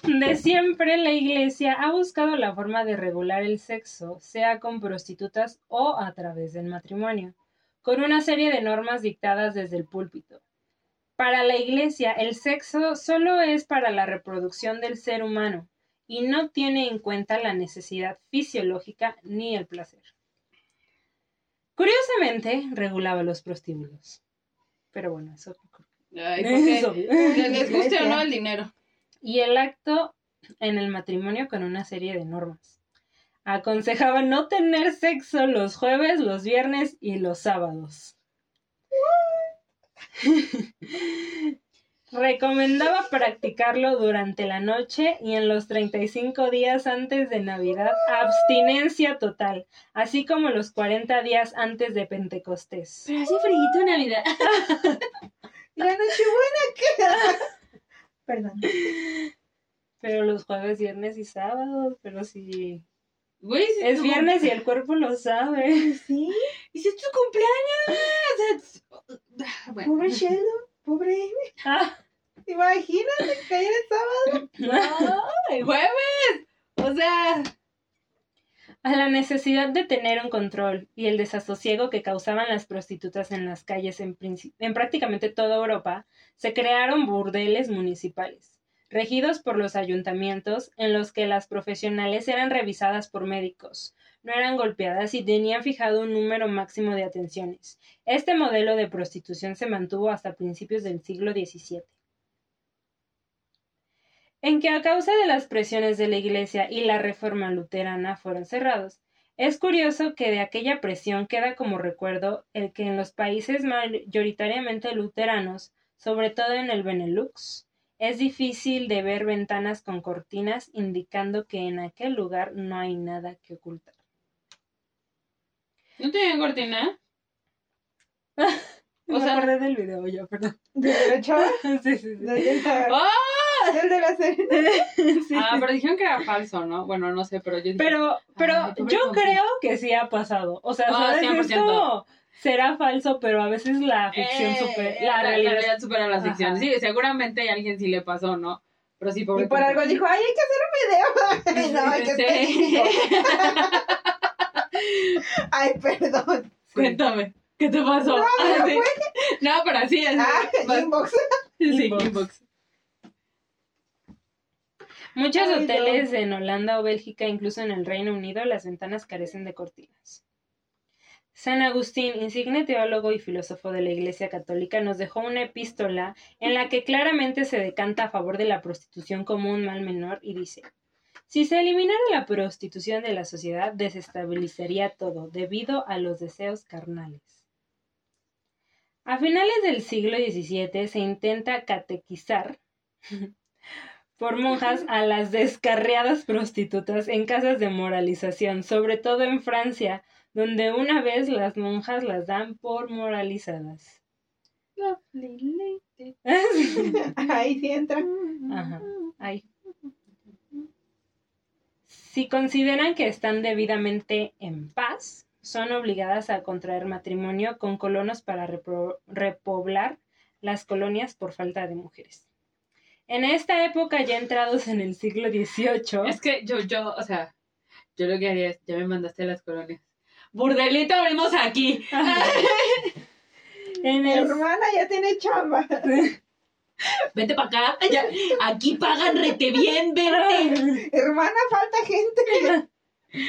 De siempre la iglesia ha buscado la forma de regular el sexo, sea con prostitutas o a través del matrimonio, con una serie de normas dictadas desde el púlpito. Para la iglesia, el sexo solo es para la reproducción del ser humano y no tiene en cuenta la necesidad fisiológica ni el placer. Curiosamente, regulaba los prostíbulos. Pero bueno, eso Ay, porque es obvio. les les guste o no el dinero. y el acto en el matrimonio con una serie de normas. Aconsejaba no tener sexo los jueves, los viernes y los sábados. Recomendaba practicarlo durante la noche y en los 35 días antes de Navidad, abstinencia total, así como los 40 días antes de Pentecostés. Pero hace frío Navidad. ¿Y la Nochebuena qué? Perdón. Pero los jueves, viernes y sábados, pero si Güey, si es viernes y el cuerpo lo sabe. Sí, Y si es tu cumpleaños. Bueno. pobre Sheldon, pobre Amy. Ah, Imagínate caer el sábado. No, el jueves. O sea, A la necesidad de tener un control y el desasosiego que causaban las prostitutas en las calles en, en prácticamente toda Europa, se crearon burdeles municipales, regidos por los ayuntamientos, en los que las profesionales eran revisadas por médicos, no eran golpeadas y tenían fijado un número máximo de atenciones. Este modelo de prostitución se mantuvo hasta principios del siglo XVII. En que a causa de las presiones de la Iglesia y la reforma luterana fueron cerrados. Es curioso que de aquella presión queda como recuerdo el que en los países mayoritariamente luteranos, sobre todo en el Benelux, es difícil de ver ventanas con cortinas indicando que en aquel lugar no hay nada que ocultar. ¿no tienen cortina? Me O sea- acordé del video ya, perdón. ¿De chava? Sí, sí, sí. De la, ¡Ah! del de la serie. Sí, Ah, sí. pero dijeron que era falso, ¿no? Bueno, no sé, pero yo dije. Pero, pero pobre yo creo que sí ha pasado. O sea, Ah, ¿sabes? Es 100%. como, será falso, pero a veces la ficción Eh, super, la realidad. supera la ficción. Ajá. Sí, seguramente a alguien sí le pasó, ¿no? Pero sí, pobre Y por algo dijo, ay, hay que hacer un video. no, hay que Sí. específico. Ay, perdón. Cuéntame, ¿qué te pasó? No, Ah, no sí. No, pero así es. Ah, inbox. sí, Inbox. inbox. Muchos Ay, no. hoteles en Holanda o Bélgica, incluso en el Reino Unido, las ventanas carecen de cortinas. San Agustín, insigne teólogo y filósofo de la Iglesia Católica, nos dejó una epístola en la que claramente se decanta a favor de la prostitución como un mal menor y dice, si se eliminara la prostitución de la sociedad, desestabilizaría todo debido a los deseos carnales. A finales del siglo XVII se intenta catequizar por monjas a las descarriadas prostitutas en casas de moralización, sobre todo en Francia, donde una vez las monjas las dan por moralizadas. Ahí sí entra. Ajá, ahí. Si consideran que están debidamente en paz, son obligadas a contraer matrimonio con colonos para repoblar las colonias por falta de mujeres. En esta época, ya entrados en el siglo XVIII, Es que yo, yo, o sea, yo lo que haría es, ya me mandaste a las colonias. Burdelito abrimos aquí. en Mi el hermana ya tiene chamba. Vente para acá. Ya, aquí pagan rete bien, vente. Hermana, falta gente.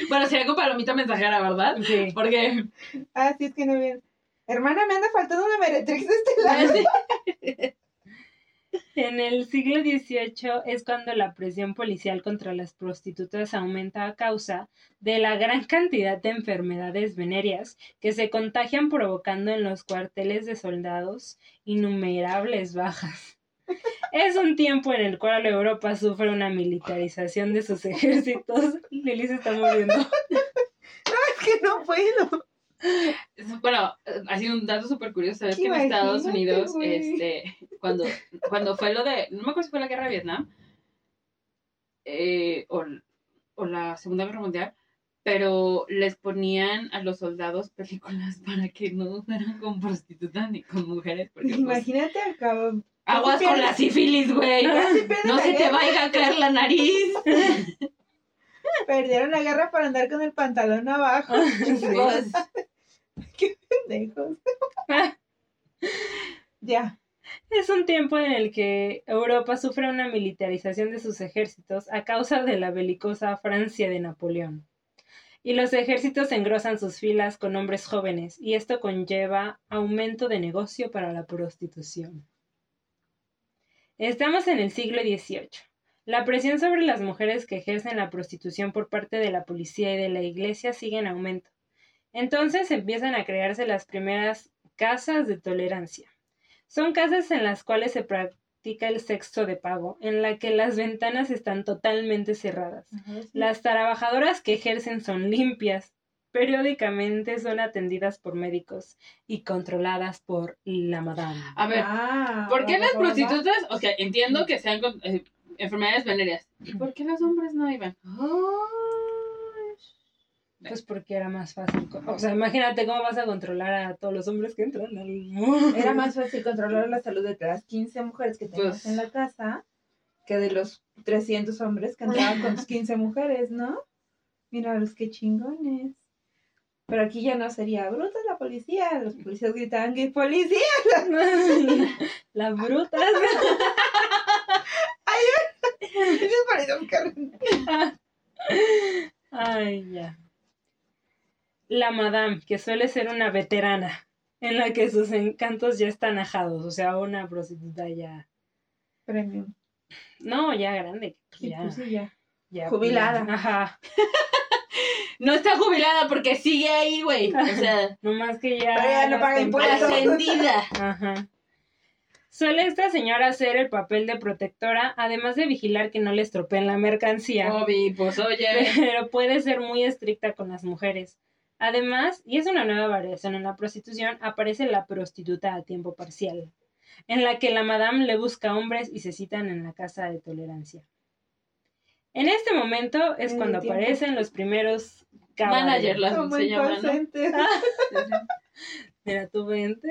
Bueno, sería con palomita mensajera, ¿verdad? Sí. Porque Ah, sí, es que no bien. Hermana, me anda faltando una meretrix de este lado. En el siglo XVIII es cuando la presión policial contra las prostitutas aumenta a causa de la gran cantidad de enfermedades venéreas que se contagian provocando en los cuarteles de soldados innumerables bajas. Es un tiempo en el cual Europa sufre una militarización de sus ejércitos. Lili se está moviendo. Es que no puedo. Bueno, ha sido un dato súper curioso, ¿sabes que en Estados Unidos, este, cuando, cuando fue lo de, no me acuerdo si fue la guerra de Vietnam, eh, o, o la Segunda Guerra Mundial, pero les ponían a los soldados películas para que no fueran con prostitutas ni con mujeres. Porque, pues, Imagínate acá. aguas con la sífilis, güey. No se te vaya a caer la nariz. Perdieron la guerra para andar con el pantalón abajo. Pues, Pendejos. ya. Es un tiempo en el que Europa sufre una militarización de sus ejércitos a causa de la belicosa Francia de Napoleón. Y los ejércitos engrosan sus filas con hombres jóvenes, y esto conlleva aumento de negocio para la prostitución. Estamos en el siglo XVIII. La presión sobre las mujeres que ejercen la prostitución por parte de la policía y de la iglesia sigue en aumento. Entonces empiezan a crearse las primeras casas de tolerancia. Son casas en las cuales se practica el sexo de pago, en la que las ventanas están totalmente cerradas. Las trabajadoras que ejercen son limpias, periódicamente son atendidas por médicos y controladas por la madame. a ver, Ah, ¿por qué las prostitutas? O sea, entiendo que sean eh, enfermedades venéreas. ¿Y por qué los hombres no iban? Pues porque era más fácil. O sea, imagínate cómo vas a controlar a todos los hombres que entran al... Era más fácil controlar la salud de las 15 mujeres que teníamos Pues- en la casa que de los 300 hombres que andaban con sus 15 mujeres, ¿no? Mira los que chingones. Pero aquí ya no sería bruta la policía. Los policías gritaban que policía. Las brutas. Ellos parecían carros. Ay, ya. La madame, que suele ser una veterana, en la que sus encantos ya están ajados, o sea, una prostituta ya. Premium. No, ya grande. Sí, ya, pues sí, ya. ya, jubilada. Ajá. No está jubilada porque sigue ahí, güey. O sea, No más que ya. Pero ya no paga impuestos. ascendida. Ajá. Suele esta señora hacer el papel de protectora, además de vigilar que no le estropeen la mercancía. Obi, pues oye. pero puede ser muy estricta con las mujeres. Además, y es una nueva variación en la prostitución, aparece la prostituta a tiempo parcial, en la que la madame le busca hombres y se citan en la casa de tolerancia. En este momento es En cuando aparecen los primeros cabarets. Manager las se en llama, call ¿no? center. Mira, tú vente.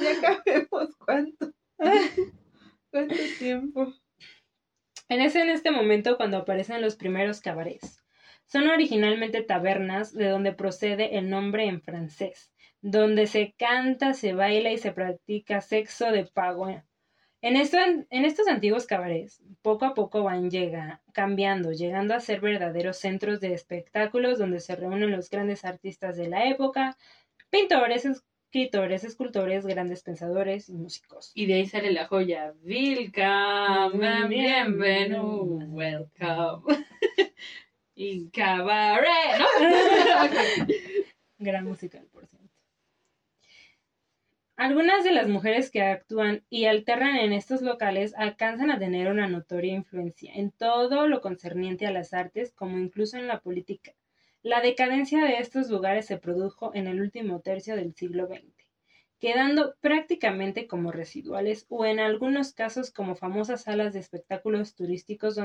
Ya cabemos cuánto. ¿Cuánto tiempo? En en este momento cuando aparecen los primeros cabarets. Son originalmente tabernas de donde procede el nombre en francés, donde se canta, se baila y se practica sexo de pago. En, en estos antiguos cabarets, poco a poco van llega, cambiando, llegando a ser verdaderos centros de espectáculos donde se reúnen los grandes artistas de la época, pintores, escritores, escultores, grandes pensadores y músicos. Y de ahí sale la joya. Welcome, bienvenido, bien. welcome. y cabaret. Gran musical, por cierto. Algunas de las mujeres que actúan y alternan en estos locales alcanzan a tener una notoria influencia en todo lo concerniente a las artes, como incluso en la política. La decadencia de estos lugares se produjo en el último tercio del siglo XX, quedando prácticamente como residuales o en algunos casos como famosas salas de espectáculos turísticos,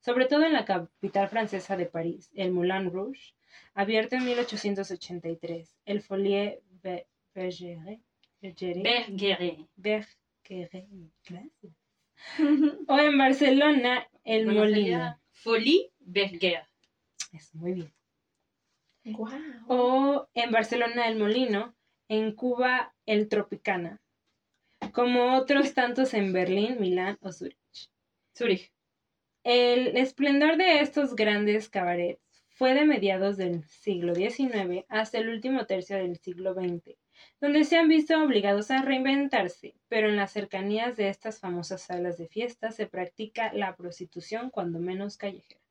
sobre todo en la capital francesa de París, el Moulin Rouge, abierto en 1883, el Folie Be- Bergeret, Bergeret, Bergeret. Bergeret, o en Barcelona, el sería Folie Berger. Eso, muy bien. O en Barcelona, el Molino, en Cuba, el Tropicana, como otros tantos en Berlín, Milán o Zurich. Zurich. El esplendor de estos grandes cabarets fue de mediados del siglo XIX hasta el último tercio del siglo XX, donde se han visto obligados a reinventarse, pero en las cercanías de estas famosas salas de fiesta se practica la prostitución cuando menos callejera.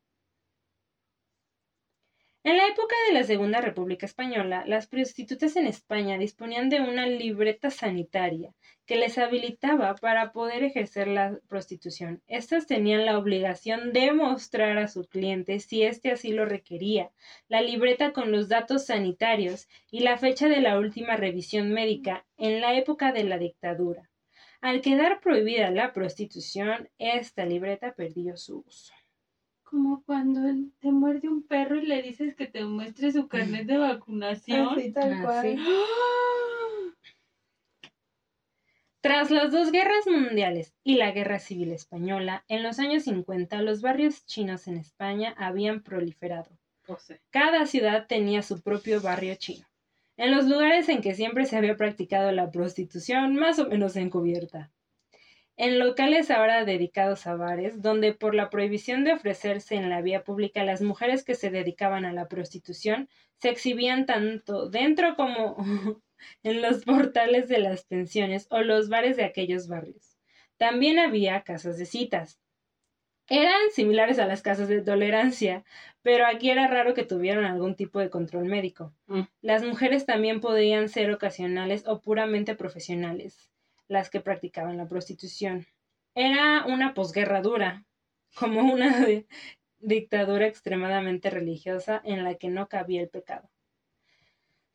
En la época de la Segunda República Española, las prostitutas en España disponían de una libreta sanitaria que les habilitaba para poder ejercer la prostitución. Estas tenían la obligación de mostrar a su cliente, si éste así lo requería, la libreta con los datos sanitarios y la fecha de la última revisión médica en la época de la dictadura. Al quedar prohibida la prostitución, esta libreta perdió su uso. Como cuando te muerde un perro y le dices que te muestre su carnet de vacunación. Así tal Ah, cual. sí. Tras las dos guerras mundiales y la guerra civil española, en los años 50 los barrios chinos en España habían proliferado. O sea, Cada ciudad tenía su propio barrio chino, en los lugares en que siempre se había practicado la prostitución más o menos encubierta. En locales ahora dedicados a bares, donde por la prohibición de ofrecerse en la vía pública las mujeres que se dedicaban a la prostitución se exhibían tanto dentro como en los portales de las pensiones o los bares de aquellos barrios. También había casas de citas. Eran similares a las casas de tolerancia, pero aquí era raro que tuvieran algún tipo de control médico. Mm. Las mujeres también podían ser ocasionales o puramente profesionales, las que practicaban la prostitución. Era una posguerra dura, como una dictadura extremadamente religiosa en la que no cabía el pecado.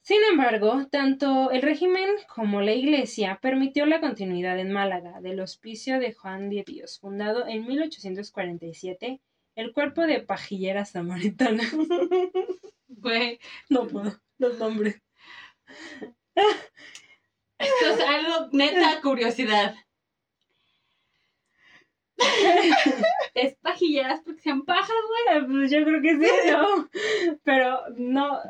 Sin embargo, tanto el régimen como la Iglesia permitió la continuidad en Málaga del Hospicio de Juan de Dios, fundado en 1847, el cuerpo de pajillera samaritana. güey, No puedo, los nombres. Esto es algo neta curiosidad. es pajilleras porque sean pajas, güey. Pues yo creo que sí, ¿no? Pero no.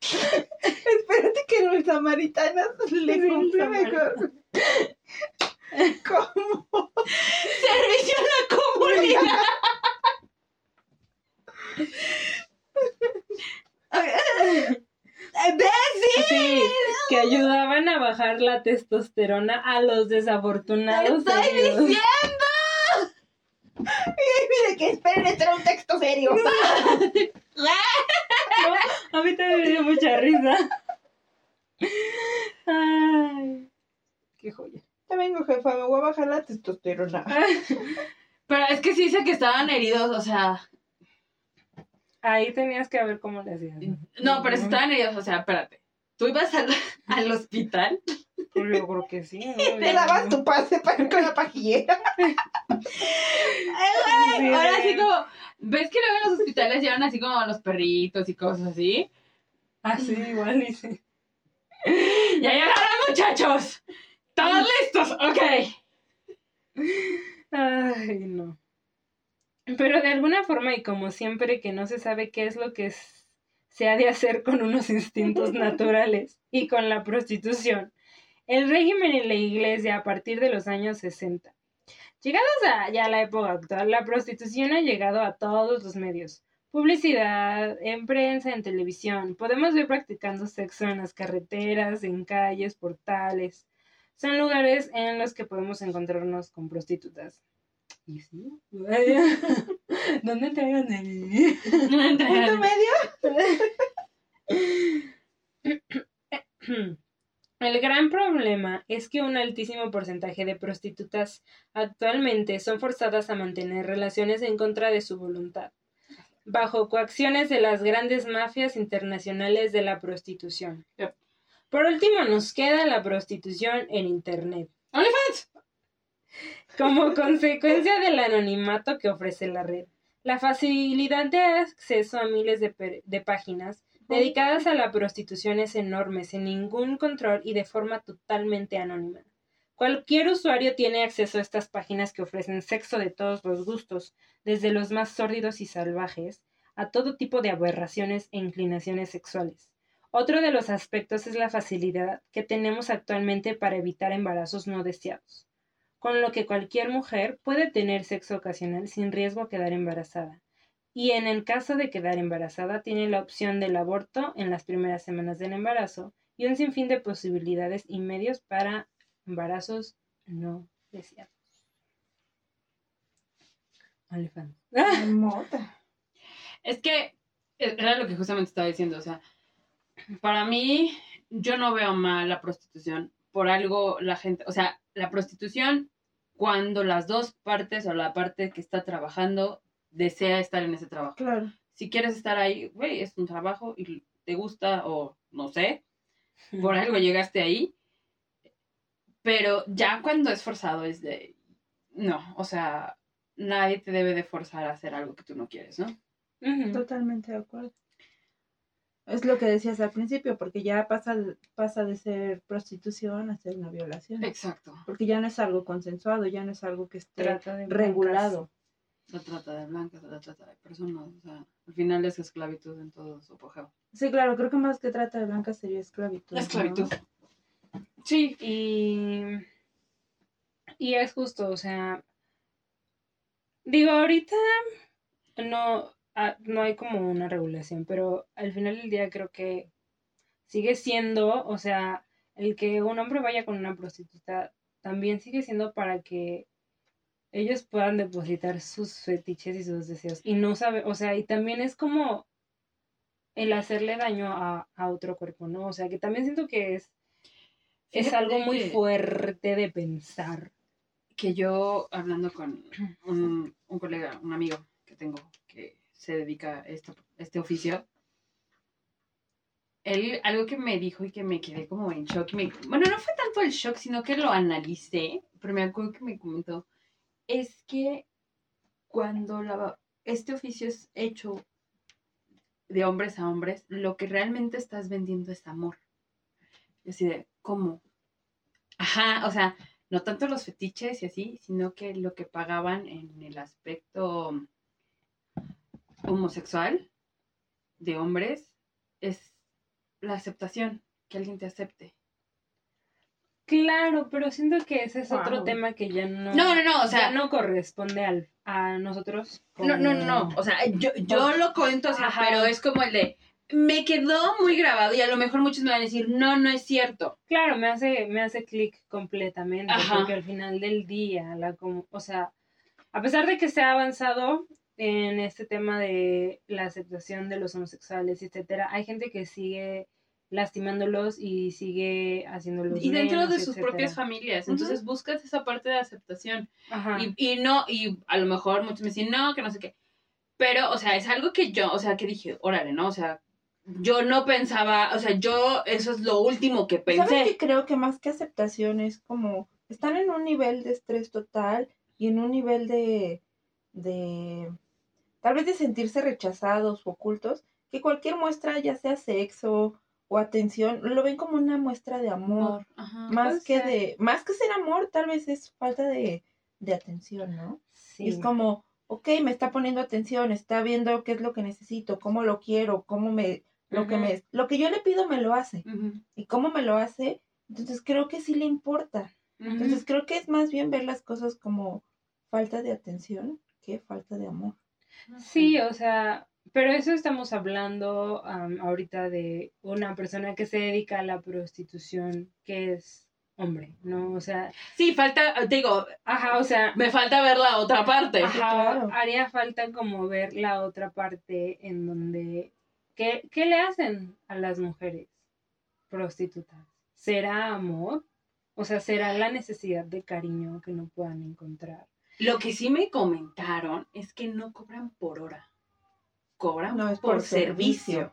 Espérate que los samaritanos le Sí, cumple mejor. ¿Cómo? Servicio a la comunidad. ¡Ves, Sí, que ayudaban a bajar la testosterona a los desafortunados. ¡Estoy heridos. diciendo! Mire que esperen, este era un texto serio. A mí también me dio mucha risa. Ay, qué joya. Ya vengo, jefa, me voy a bajar la testosterona. Pero es que sí dice que estaban heridos, o sea. Ahí tenías que ver cómo le hacías. No, pero si estaban heridos, o sea, espérate. Tú ibas al, al hospital. Pues yo creo que sí. ¿no? Te dabas tu pase para ir con la pajillera. Sí, Ahora sí. sí como. ¿Ves que luego en los hospitales llevan así como a los perritos y cosas así? Ah, sí, igual dice. ¡Ya llegaron, muchachos! ¡Todos listos! Ok. Ay, no. Pero de alguna forma y como siempre que no se sabe qué es lo que es- se ha de hacer con unos instintos naturales y con la prostitución, el régimen y la iglesia a partir de los años 60. Llegados a ya la época actual, la prostitución ha llegado a todos los medios. Publicidad, en prensa, en televisión. Podemos ver practicando sexo en las carreteras, en calles, portales. Son lugares en los que podemos encontrarnos con prostitutas. ¿Y sí? ¿Dónde traigan el... ¿Punto medio? El gran problema es que un altísimo porcentaje de prostitutas actualmente son forzadas a mantener relaciones en contra de su voluntad, bajo coacciones de las grandes mafias internacionales de la prostitución. Por último, nos queda la prostitución en Internet. OnlyFans. Como consecuencia del anonimato que ofrece la red, la facilidad de acceso a miles de, páginas dedicadas a la prostitución es enorme, sin ningún control y de forma totalmente anónima. Cualquier usuario tiene acceso a estas páginas que ofrecen sexo de todos los gustos, desde los más sórdidos y salvajes a todo tipo de aberraciones e inclinaciones sexuales. Otro de los aspectos es la facilidad que tenemos actualmente para evitar embarazos no deseados con lo que cualquier mujer puede tener sexo ocasional sin riesgo a quedar embarazada. Y en el caso de quedar embarazada, tiene la opción del aborto en las primeras semanas del embarazo y un sinfín de posibilidades y medios para embarazos no deseados. Es que era lo que justamente estaba diciendo, o sea, para mí yo no veo mal la prostitución. Por algo la gente, o sea, la prostitución cuando las dos partes o la parte que está trabajando desea estar en ese trabajo. Claro. Si quieres estar ahí, güey, es un trabajo y te gusta o no sé, por algo llegaste ahí. Pero ya cuando es forzado es de, no, o sea, nadie te debe de forzar a hacer algo que tú no quieres, ¿no? Totalmente de acuerdo. Es lo que decías al principio, porque ya pasa, de- pasa de ser prostitución a ser una violación. Exacto. Porque ya no es algo consensuado, ya no es algo que esté Trata de regulado. Se trata de blancas, se trata de personas, o sea, al final es esclavitud en todo su apogeo. Sí, claro, creo que más que trata de blanca sería esclavitud. ¿no? Esclavitud. Sí. Y, y es justo, o sea, digo, ahorita no, ah, no hay como una regulación, pero al final del día creo que sigue siendo, o sea, el que un hombre vaya con una prostituta también sigue siendo para que ellos puedan depositar sus fetiches y sus deseos y no sabe, o sea, y también es como el hacerle daño a, a otro cuerpo, ¿no? O sea, que también siento que es es algo muy fuerte de pensar. que yo hablando con un, un colega, un amigo que tengo se dedica esto, este oficio, él algo que me dijo y que me quedé como en shock, me- bueno, no fue tanto el shock, sino que lo analicé, pero me acuerdo que me comentó, es que cuando este oficio es hecho de hombres a hombres, lo que realmente estás vendiendo es amor. Así de, ¿cómo? Ajá, o sea, no tanto los fetiches y así, sino que lo que pagaban en el aspecto homosexual de hombres es la aceptación, que alguien te acepte. Claro, pero siento que ese es otro tema que ya no, No, no, no, o sea, no corresponde al, a nosotros. no, no, no, no, o sea, yo, yo lo cuento, Ajá. pero es como el de, me quedó muy grabado y a lo mejor muchos me van a decir, no, no es cierto. Claro, me hace, me hace clic completamente, Ajá. porque al final del día, la, o sea, a pesar de que se ha avanzado en este tema de la aceptación de los homosexuales, etcétera, hay gente que sigue lastimándolos y sigue haciéndolos Y dentro de sus etcétera. propias familias, entonces buscas esa parte de aceptación. Ajá. Y, y no, y a lo mejor muchos me dicen, no, que no sé qué. Pero, o sea, es algo que yo, o sea, que dije, órale, ¿no? O sea, yo no pensaba, o sea, yo, eso es lo último que ¿Sabes pensé. que creo que más que aceptación es como están en un nivel de estrés total y en un nivel de, de tal vez de sentirse rechazados o ocultos, que cualquier muestra, ya sea sexo o atención, lo ven como una muestra de amor, Ajá. más que ser. de, más que ser amor, tal vez es falta de, de atención, ¿no? Sí. Y es como, ok, me está poniendo atención, está viendo qué es lo que necesito, cómo lo quiero, cómo me, lo que me, lo que yo le pido me lo hace y cómo me lo hace, entonces creo que sí le importa. Entonces creo que es más bien ver las cosas como falta de atención que falta de amor. Sí, o sea, pero eso estamos hablando am, ahorita de una persona que se dedica a la prostitución, que es hombre, ¿no? O sea, Sí, falta, te digo, ajá, o sea, me falta ver la otra parte. ajá, claro. haría falta como ver la otra parte en donde, ¿qué, qué le hacen a las mujeres prostitutas? ¿Será amor? O sea, ¿será la necesidad de cariño que no puedan encontrar? Lo que sí me comentaron es que no cobran por hora. Cobran No, es por, por servicio.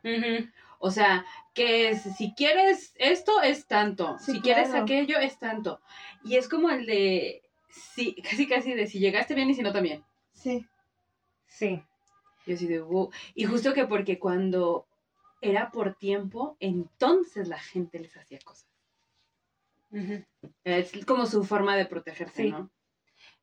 O sea, que es- si quieres esto es tanto, Sí, si quieres aquello es tanto. Y es como el de, sí, casi casi de si llegaste bien y si no también. Sí. Sí. Yo así de, wow. Y justo que porque cuando era por tiempo, entonces la gente les hacía cosas. Es como su forma de protegerse, Sí. ¿no?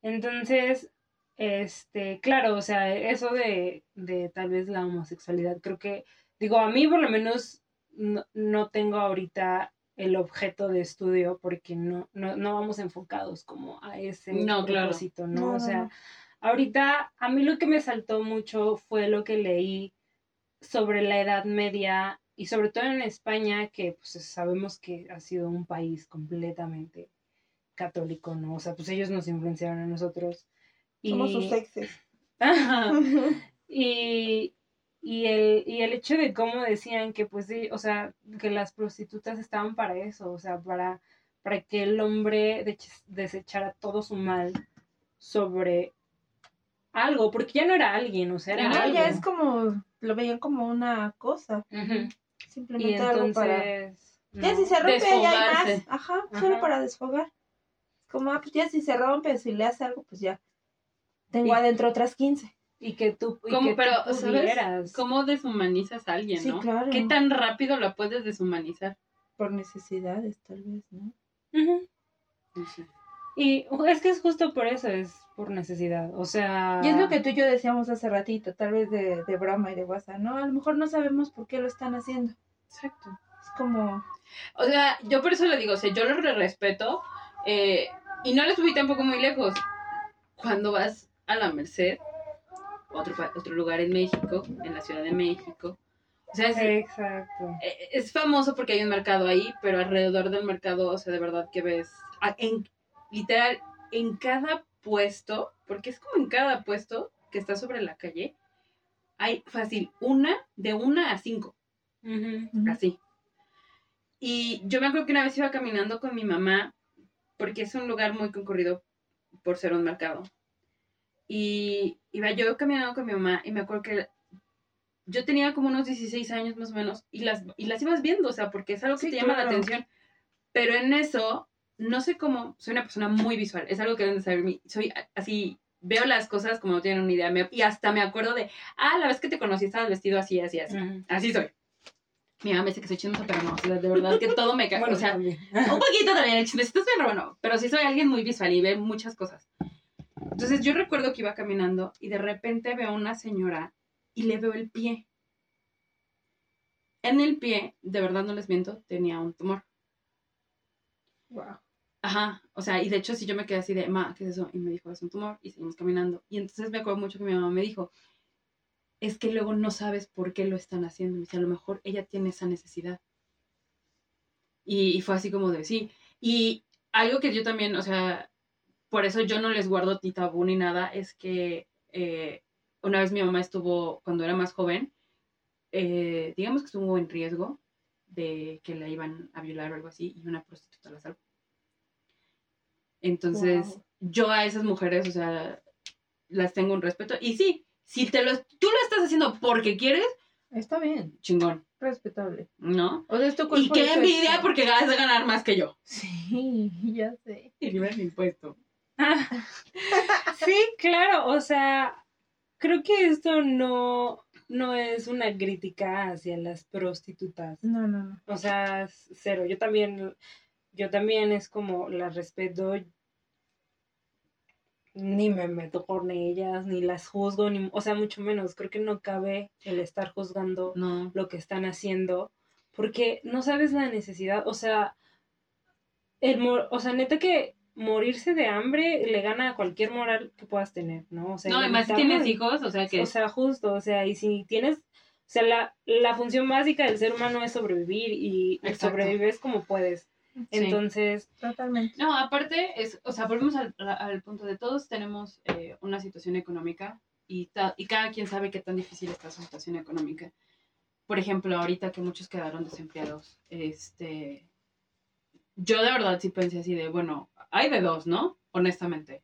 Entonces, este, claro, o sea, eso de, de tal vez la homosexualidad, creo que, digo, a mí por lo menos no, no tengo ahorita el objeto de estudio porque no, no, no vamos enfocados como a ese No, claro. propósito, ¿no? No, o sea, no. ahorita a mí lo que me saltó mucho fue lo que leí sobre la Edad Media y sobre todo en España, que pues sabemos que ha sido un país completamente católico, ¿no? O sea, pues ellos nos influenciaron a nosotros. Y, Somos sus exes. Ajá. y, y, el, y el hecho de cómo decían que, pues, sí, o sea, que las prostitutas estaban para eso, o sea, para, para que el hombre desechara todo su mal sobre algo, porque ya no era alguien, o sea, era no, No, algo. ya es como, lo veían como una cosa, Ujú. Y simplemente algo para... entonces... Ya no. si se rompe ya hay más. Ajá, solo para desfogar. Como, ah, pues ya si se rompe, si le hace algo, pues ya. tengo Y- adentro otras 15. Y que tú, y ¿Cómo? que Pero, tú ¿sabes? pudieras. ¿Cómo deshumanizas a alguien, Sí, no? claro. ¿Qué tan rápido la puedes deshumanizar? Por necesidades, tal vez, ¿no? Sé. Y es que es justo por eso, es por necesidad. O sea. Y es lo que tú y yo decíamos hace ratito, tal vez de, de broma y de WhatsApp, ¿no? A lo mejor no sabemos por qué lo están haciendo. Exacto. Es como, O sea, yo por eso le digo, o sea, yo lo re- respeto eh, y no les fui tampoco muy lejos. Cuando vas a la Merced, otro, otro lugar en México, en la Ciudad de México, o sea, es, Exacto. eh, es famoso porque hay un mercado ahí, pero alrededor del mercado, o sea, de verdad que ves, en, literal, en cada puesto, porque es como en cada puesto que está sobre la calle, hay fácil una, de una a cinco así. Y yo me acuerdo que una vez iba caminando con mi mamá, porque es un lugar muy concurrido por ser un mercado. Y iba yo caminando con mi mamá y me acuerdo que yo tenía como unos 16 años más o menos y las, y las ibas viendo, o sea, porque es algo que Sí, te llama la atención. Pero en eso, no sé cómo, soy una persona muy visual, es algo que deben de saber. Soy así, veo las cosas como no tienen una idea me- y hasta me acuerdo de, ah, la vez que te conocí estabas vestido así, así, así. Así soy. Mi mamá me dice que soy chismosa, pero no, o sea, de verdad que todo me cae. Bueno, o sea, también. un poquito también el chismecito, pero no. Pero sí soy alguien muy visual y ve muchas cosas. Entonces yo recuerdo que iba caminando y de repente veo a una señora y le veo el pie. En el pie, de verdad no les miento, tenía un tumor. wow. Ajá, o sea, y de hecho si yo me quedé así de, ma, ¿qué es eso? Y me dijo, es un tumor, y seguimos caminando. Y entonces me acuerdo mucho que mi mamá me dijo, es que luego no sabes por qué lo están haciendo. Dice, a lo mejor ella tiene esa necesidad. Y, y fue así como de, sí. Y algo que yo también, o sea, por eso yo no les guardo ni tabú ni nada, es que eh, una vez mi mamá estuvo, cuando era más joven, eh, digamos que estuvo en riesgo de que la iban a violar o algo así, y una prostituta la salvó. Entonces, Wow. yo a esas mujeres, o sea, las tengo un respeto. Y sí, si te lo, tú lo estás haciendo porque quieres, Está bien, chingón, respetable. ¿no? O sea, es tu Y qué envidia decisión. porque vas a ganar más que yo. Sí, ya sé. Y libre el impuesto. Sí, claro, o sea, creo que esto no, no es una crítica hacia las prostitutas. No, no, no. O sea, es cero. Yo también, yo también es como las respeto. Ni me meto con ellas, ni las juzgo, ni, o sea, mucho menos. Creo que no cabe el estar juzgando No. lo que están haciendo, porque no sabes la necesidad, o sea, el o sea, neta que morirse de hambre le gana a cualquier moral que puedas tener, ¿no? O sea, No, y más si tienes hijos, o sea que. O sea, justo, o sea, y si tienes, o sea, la, la función básica del ser humano es sobrevivir y, sobrevives como puedes. Sí. Entonces, Totalmente. No, aparte, es, o sea, volvemos al, al punto de todos tenemos eh, una situación económica y, ta- y cada quien sabe qué tan difícil está su situación económica. Por ejemplo, ahorita que muchos quedaron desempleados, este, yo de verdad sí pensé así de, bueno, hay de dos, ¿no? Honestamente.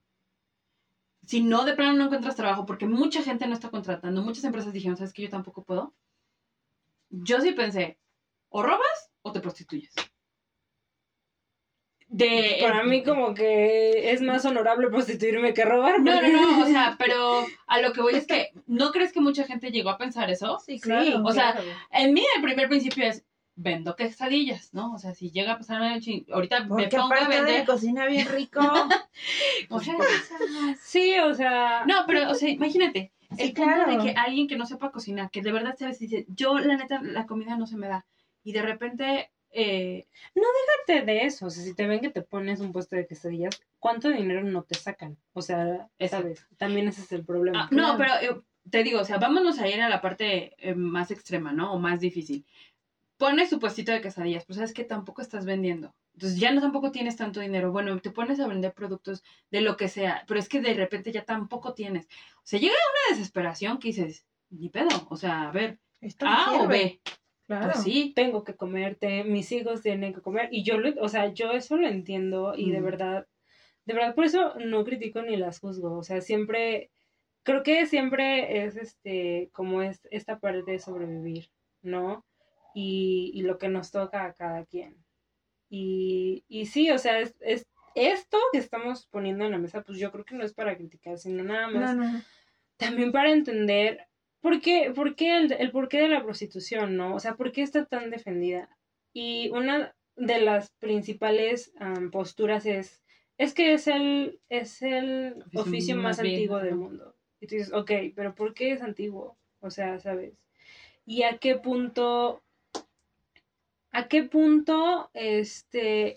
Si no, de plano no encuentras trabajo, porque mucha gente no está contratando, muchas empresas dijeron, ¿sabes que yo tampoco puedo? Yo sí pensé, o robas o te prostituyes. De, para mí como que es más honorable prostituirme que robar. No, no, no, o sea, pero a lo que voy es que, ¿no crees que mucha gente llegó a pensar eso? Sí, Sí, claro. o sea. En mí el primer principio es, vendo quesadillas, ¿no? O sea, si llega a pasar una chin- ahorita me pongo a aparte de vender... cocina bien rico. O sea, Sí, o sea, no, pero, o sea, imagínate, Sí, el punto claro. de que alguien que no sepa cocinar, que de verdad sabes, dice, yo la neta, la comida no se me da, y de repente... Eh, Déjate de eso, o sea, si te ven que te pones un puesto de quesadillas, ¿cuánto dinero no te sacan? O sea, Exacto. ¿sabes? También ese es el problema. ah, no, pero eh, te digo, o sea, vámonos a ir a la parte eh, más extrema, ¿no? O más difícil. Pones tu puestito de quesadillas, pero sabes que tampoco estás vendiendo. Entonces ya no tampoco tienes tanto dinero. Bueno, te pones a vender productos de lo que sea, pero es que de repente ya tampoco tienes. O sea, llega una desesperación que dices, ni pedo. O sea, a ver, Esto A o. B. Claro. Pues sí. tengo que comerte, mis hijos tienen que comer, y yo, lo, o sea, yo eso lo entiendo, y de verdad, de verdad, por eso no critico ni las juzgo, o sea, siempre, creo que siempre es, este, como es esta parte de sobrevivir, ¿no? Y, y lo que nos toca a cada quien. Y, y sí, o sea, es, es, esto que estamos poniendo en la mesa, pues yo creo que no es para criticar, sino nada más No, no. también para entender por qué, por qué el, el porqué de la prostitución, ¿no? O sea, por qué está tan defendida. Y una de las principales posturas es, es que es el, es el Oficio oficio más más antiguo del mundo. Y tú dices, ok, pero ¿por qué es antiguo? O sea, ¿sabes? ¿Y a qué punto, a qué punto, este,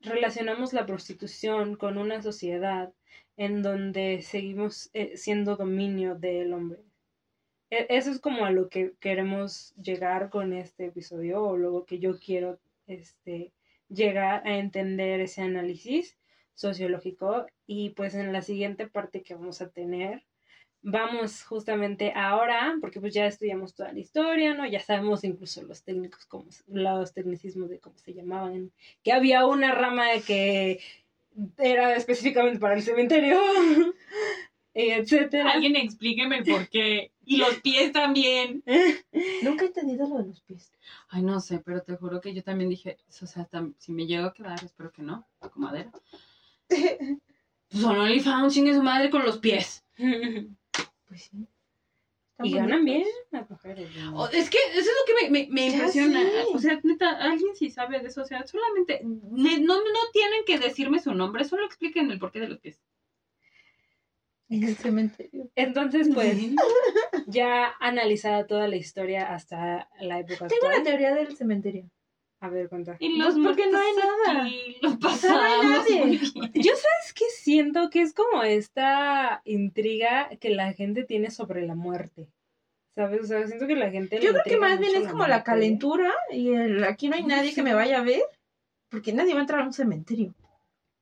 relacionamos la prostitución con una sociedad en donde seguimos eh, siendo dominio del hombre. E- Eso es como a lo que queremos llegar con este episodio o lo que yo quiero este, llegar a entender ese análisis sociológico y pues en la siguiente parte que vamos a tener vamos justamente ahora porque pues ya estudiamos toda la historia no ya sabemos incluso los técnicos como los tecnicismos de cómo se llamaban que había una rama que era específicamente para el cementerio etcétera Alguien explíqueme el por qué. Y los pies también. Nunca he entendido lo de los pies. Ay, no sé, pero te juro que yo también dije, o sea, tam- si me llego a quedar, espero que no, con madera. Pues son OnlyFans, chingue su madre con los pies. Pues sí. Y ganan bien las mujeres ¿no? O- es que eso es lo que me, me- impresiona. O sea, neta, alguien sí sabe de eso. O sea, solamente, ne- no, no tienen que decirme su nombre, solo expliquen el porqué de los pies. En el cementerio. entonces pues ya analizada toda la historia hasta la época Tengo actual una teoría del cementerio. A ver cuenta Y Pues los porque no hay muertos nada. aquí, Lo sea, no hay pasamos nadie. muy bien. Yo sabes que siento que es como esta intriga que la gente tiene sobre la muerte. ¿Sabes? O sea, siento que la gente Yo creo que más bien es como la calentura y el aquí no hay Ay, nadie que me vaya a ver. Porque nadie va a entrar a un cementerio.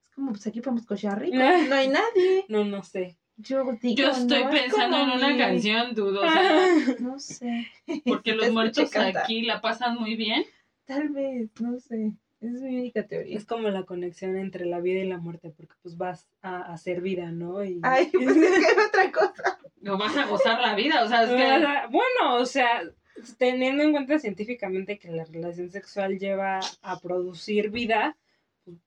Es como, pues aquí podemos cochar rico. Ah. No hay nadie. No, no sé. Yo digo, Yo estoy no, es pensando en una mi- canción, dudo. O sea, No sé. porque los muertos aquí la pasan muy bien. Tal vez, no sé. Esa es mi única teoría. Es como la conexión entre la vida y la muerte, porque pues vas a hacer vida, ¿no? Y... Ay, pues es que era otra cosa. No vas a gozar la vida. O sea, es que. bueno, o sea, teniendo en cuenta científicamente que la relación sexual lleva a producir vida, pues,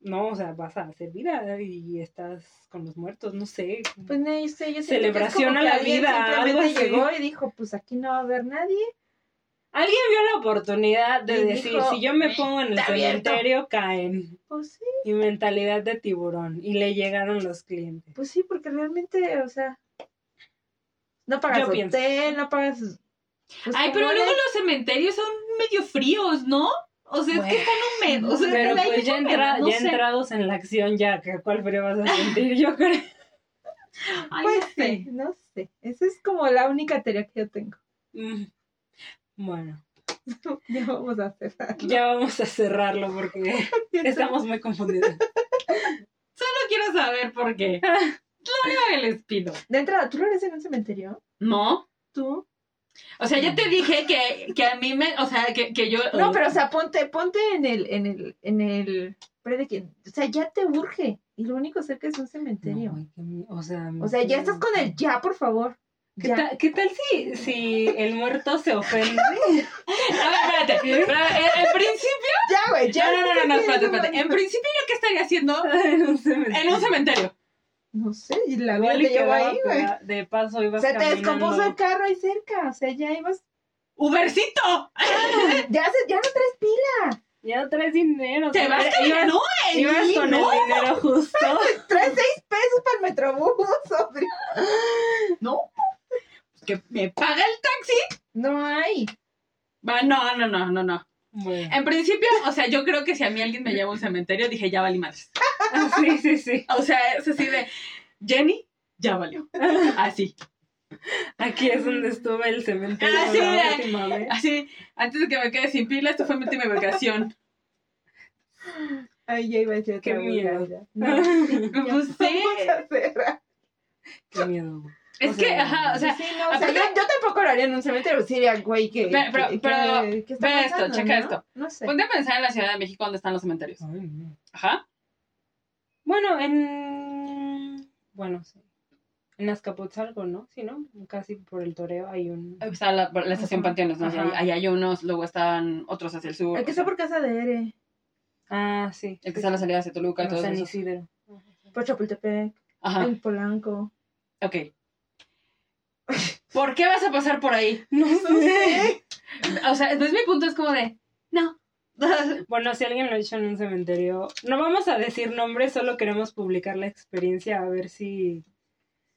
no, o sea, vas a hacer vida y estás con los muertos, no sé. Pues no sé, yo siento que es Celebración como a la vida, algo Simplemente así. llegó y dijo, pues aquí no va a haber nadie. Alguien vio la oportunidad de Y decir, dijo, si yo me pongo en el cementerio, caen. Pues sí, Y mentalidad de tiburón. Y le llegaron los clientes. pues sí, porque realmente, o sea, no pagas Yo pienso. hotel, no pagas... pues, Ay, ¿cómo pero luego los cementerios son medio fríos, ¿no? O sea, es que están húmedos. O sea, Pero pues ya, húmedo, entra- no ya sé. entrados en la acción, ya, que ¿cuál frío vas a sentir? Yo creo. Ay, Pues no sé. sí, no sé. Esa es como la única teoría que yo tengo. Mm. Bueno, Ya vamos a hacer. ya vamos a cerrarlo porque estamos muy confundidos. Solo quiero saber por qué. Lo único que les pido. De entrada, ¿tú lo eres en un cementerio? No. ¿Tú? O sea, ya te dije que, que a mí me. O sea, que, que yo. No, pero o sea, ponte, ponte en el, en el, en el, pero de que, o sea, ya te urge. Y lo único cerca es un cementerio. No, ay, qué mi- o sea, o sea, ya estás con el ya, por favor. ¿Qué, tal, ¿Qué tal si, si el muerto se ofende? A ver, espérate. Pero, en, en principio. Ya, güey, ya. No, no, no, no, espérate, espérate. En principio, ¿yo qué estaría haciendo en un cementerio. en un cementerio? No sé, y la vida te llevó ahí, güey. De paso ibas Se te descompuso el carro ahí cerca. O sea, ya ibas. ¡Ubercito! Ya, se, ya no traes pila. Ya no traes dinero. Te vas caminando. Ibas con no, el dinero justo. Traes seis pesos para el metrobús, hombre. no. Que me paga el taxi. No hay. Va, no, no, no, no, no. Bueno. En principio, o sea, yo creo que si a mí alguien me lleva a un cementerio, dije, ya valí madres. Sí, sí, sí. O sea, es así de, Jenny, ya valió. Así. Aquí es donde estuve el cementerio Ah, sí, la mira. última vez. Así, antes de que me quede sin pila, esto fue mi última vacación. Ay, ya iba a decir Qué miedo. No. Pues sí. Qué miedo. Es O que, sea, ajá, o sea, sí, no, o sea, aparte- yo, yo tampoco lo haría en un cementerio. Sí, güey, que. Pero- pero- que- pero, que- ¿qué está ve esto, checa no? esto. No sé. ponte a pensar en la Ciudad de México donde están los cementerios. Ay, no. Ajá. Bueno, en. Bueno, sí. En Azcapotzalco, ¿no? Sí, ¿no? Casi por el toreo hay un. Está la, la estación Ajá. Panteones, ¿no? Ahí, ahí hay unos, luego están otros hacia el sur. El que está por casa de Ere. Ah, sí. El que sí, está a la salida hacia Toluca todo San. Isidro. Por Chapultepec, Ajá, en Polanco. ok. ¿Por qué vas a pasar por ahí? No sé. O sea, entonces mi punto es como de, no. Bueno, si alguien lo ha hecho en un cementerio, no vamos a decir nombres, solo queremos publicar la experiencia a ver si,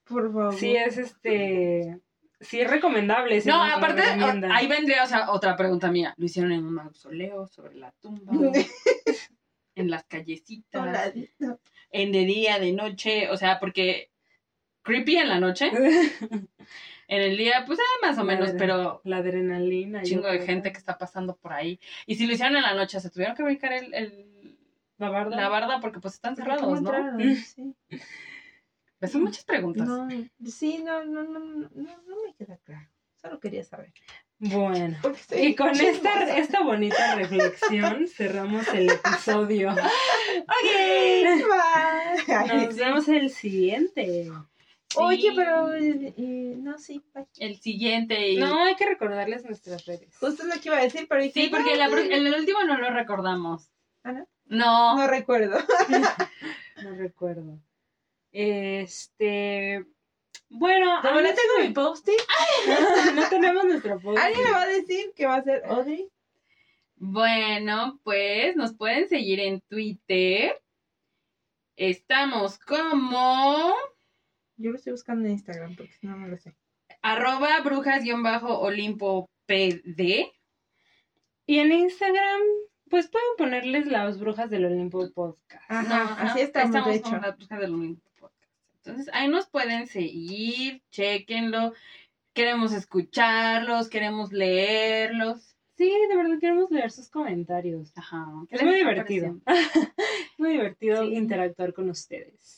Por favor. si es este, si es recomendable. si No, aparte, o- ahí vendría, o sea, otra pregunta mía. Lo hicieron en un mausoleo, sobre la tumba, en las callecitas, Holadito. en de día, de noche, o sea, porque creepy en la noche, en el día, pues ah, más o menos, pero La adrenalina. chingo de gente que está pasando por ahí. Y si lo hicieron en la noche, se tuvieron que brincar el, el- La barda. la barda porque pues están ¿Cómo cerrados, ¿no? entraron? Sí. Pues son muchas preguntas. No, sí, no, no, no, no, no, me queda claro. Solo quería saber. Bueno. Y con esta, esta bonita reflexión cerramos el episodio. Bye. Ay, Nos vemos el siguiente. Oye, pero eh, eh, no, sí, bye. El siguiente y... No, hay que recordarles nuestras redes. Justo es lo que iba a decir, pero dije, Sí, porque no, la pr- el, el último no lo recordamos. ¿Ah, no? No. no recuerdo. No recuerdo. Este. Bueno, Como ahora no tengo mi post-it, no tenemos nuestro post. ¿alguien me va a decir que va a ser Audrey? Bueno, pues nos pueden seguir en Twitter. Estamos como Yo lo estoy buscando en Instagram porque si no, no lo sé. arroba brujas-olimpo pd. Y en Instagram, pues pueden ponerles las brujas del Olimpo Podcast. Ajá, así no, estamos, de como hecho. las brujas del Olimpo Podcast. Entonces, ahí nos pueden seguir, chequenlo. Queremos escucharlos, queremos leerlos. Sí, de verdad queremos leer sus comentarios. Ajá. ¿qué Es muy divertido. muy divertido Sí. interactuar con ustedes.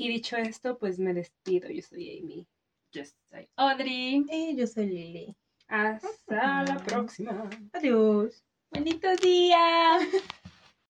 Y dicho esto, pues me despido. Yo soy Amy. Yo soy Audrey. Y yo soy Lili. Hasta la próxima. Adiós. Bonito día.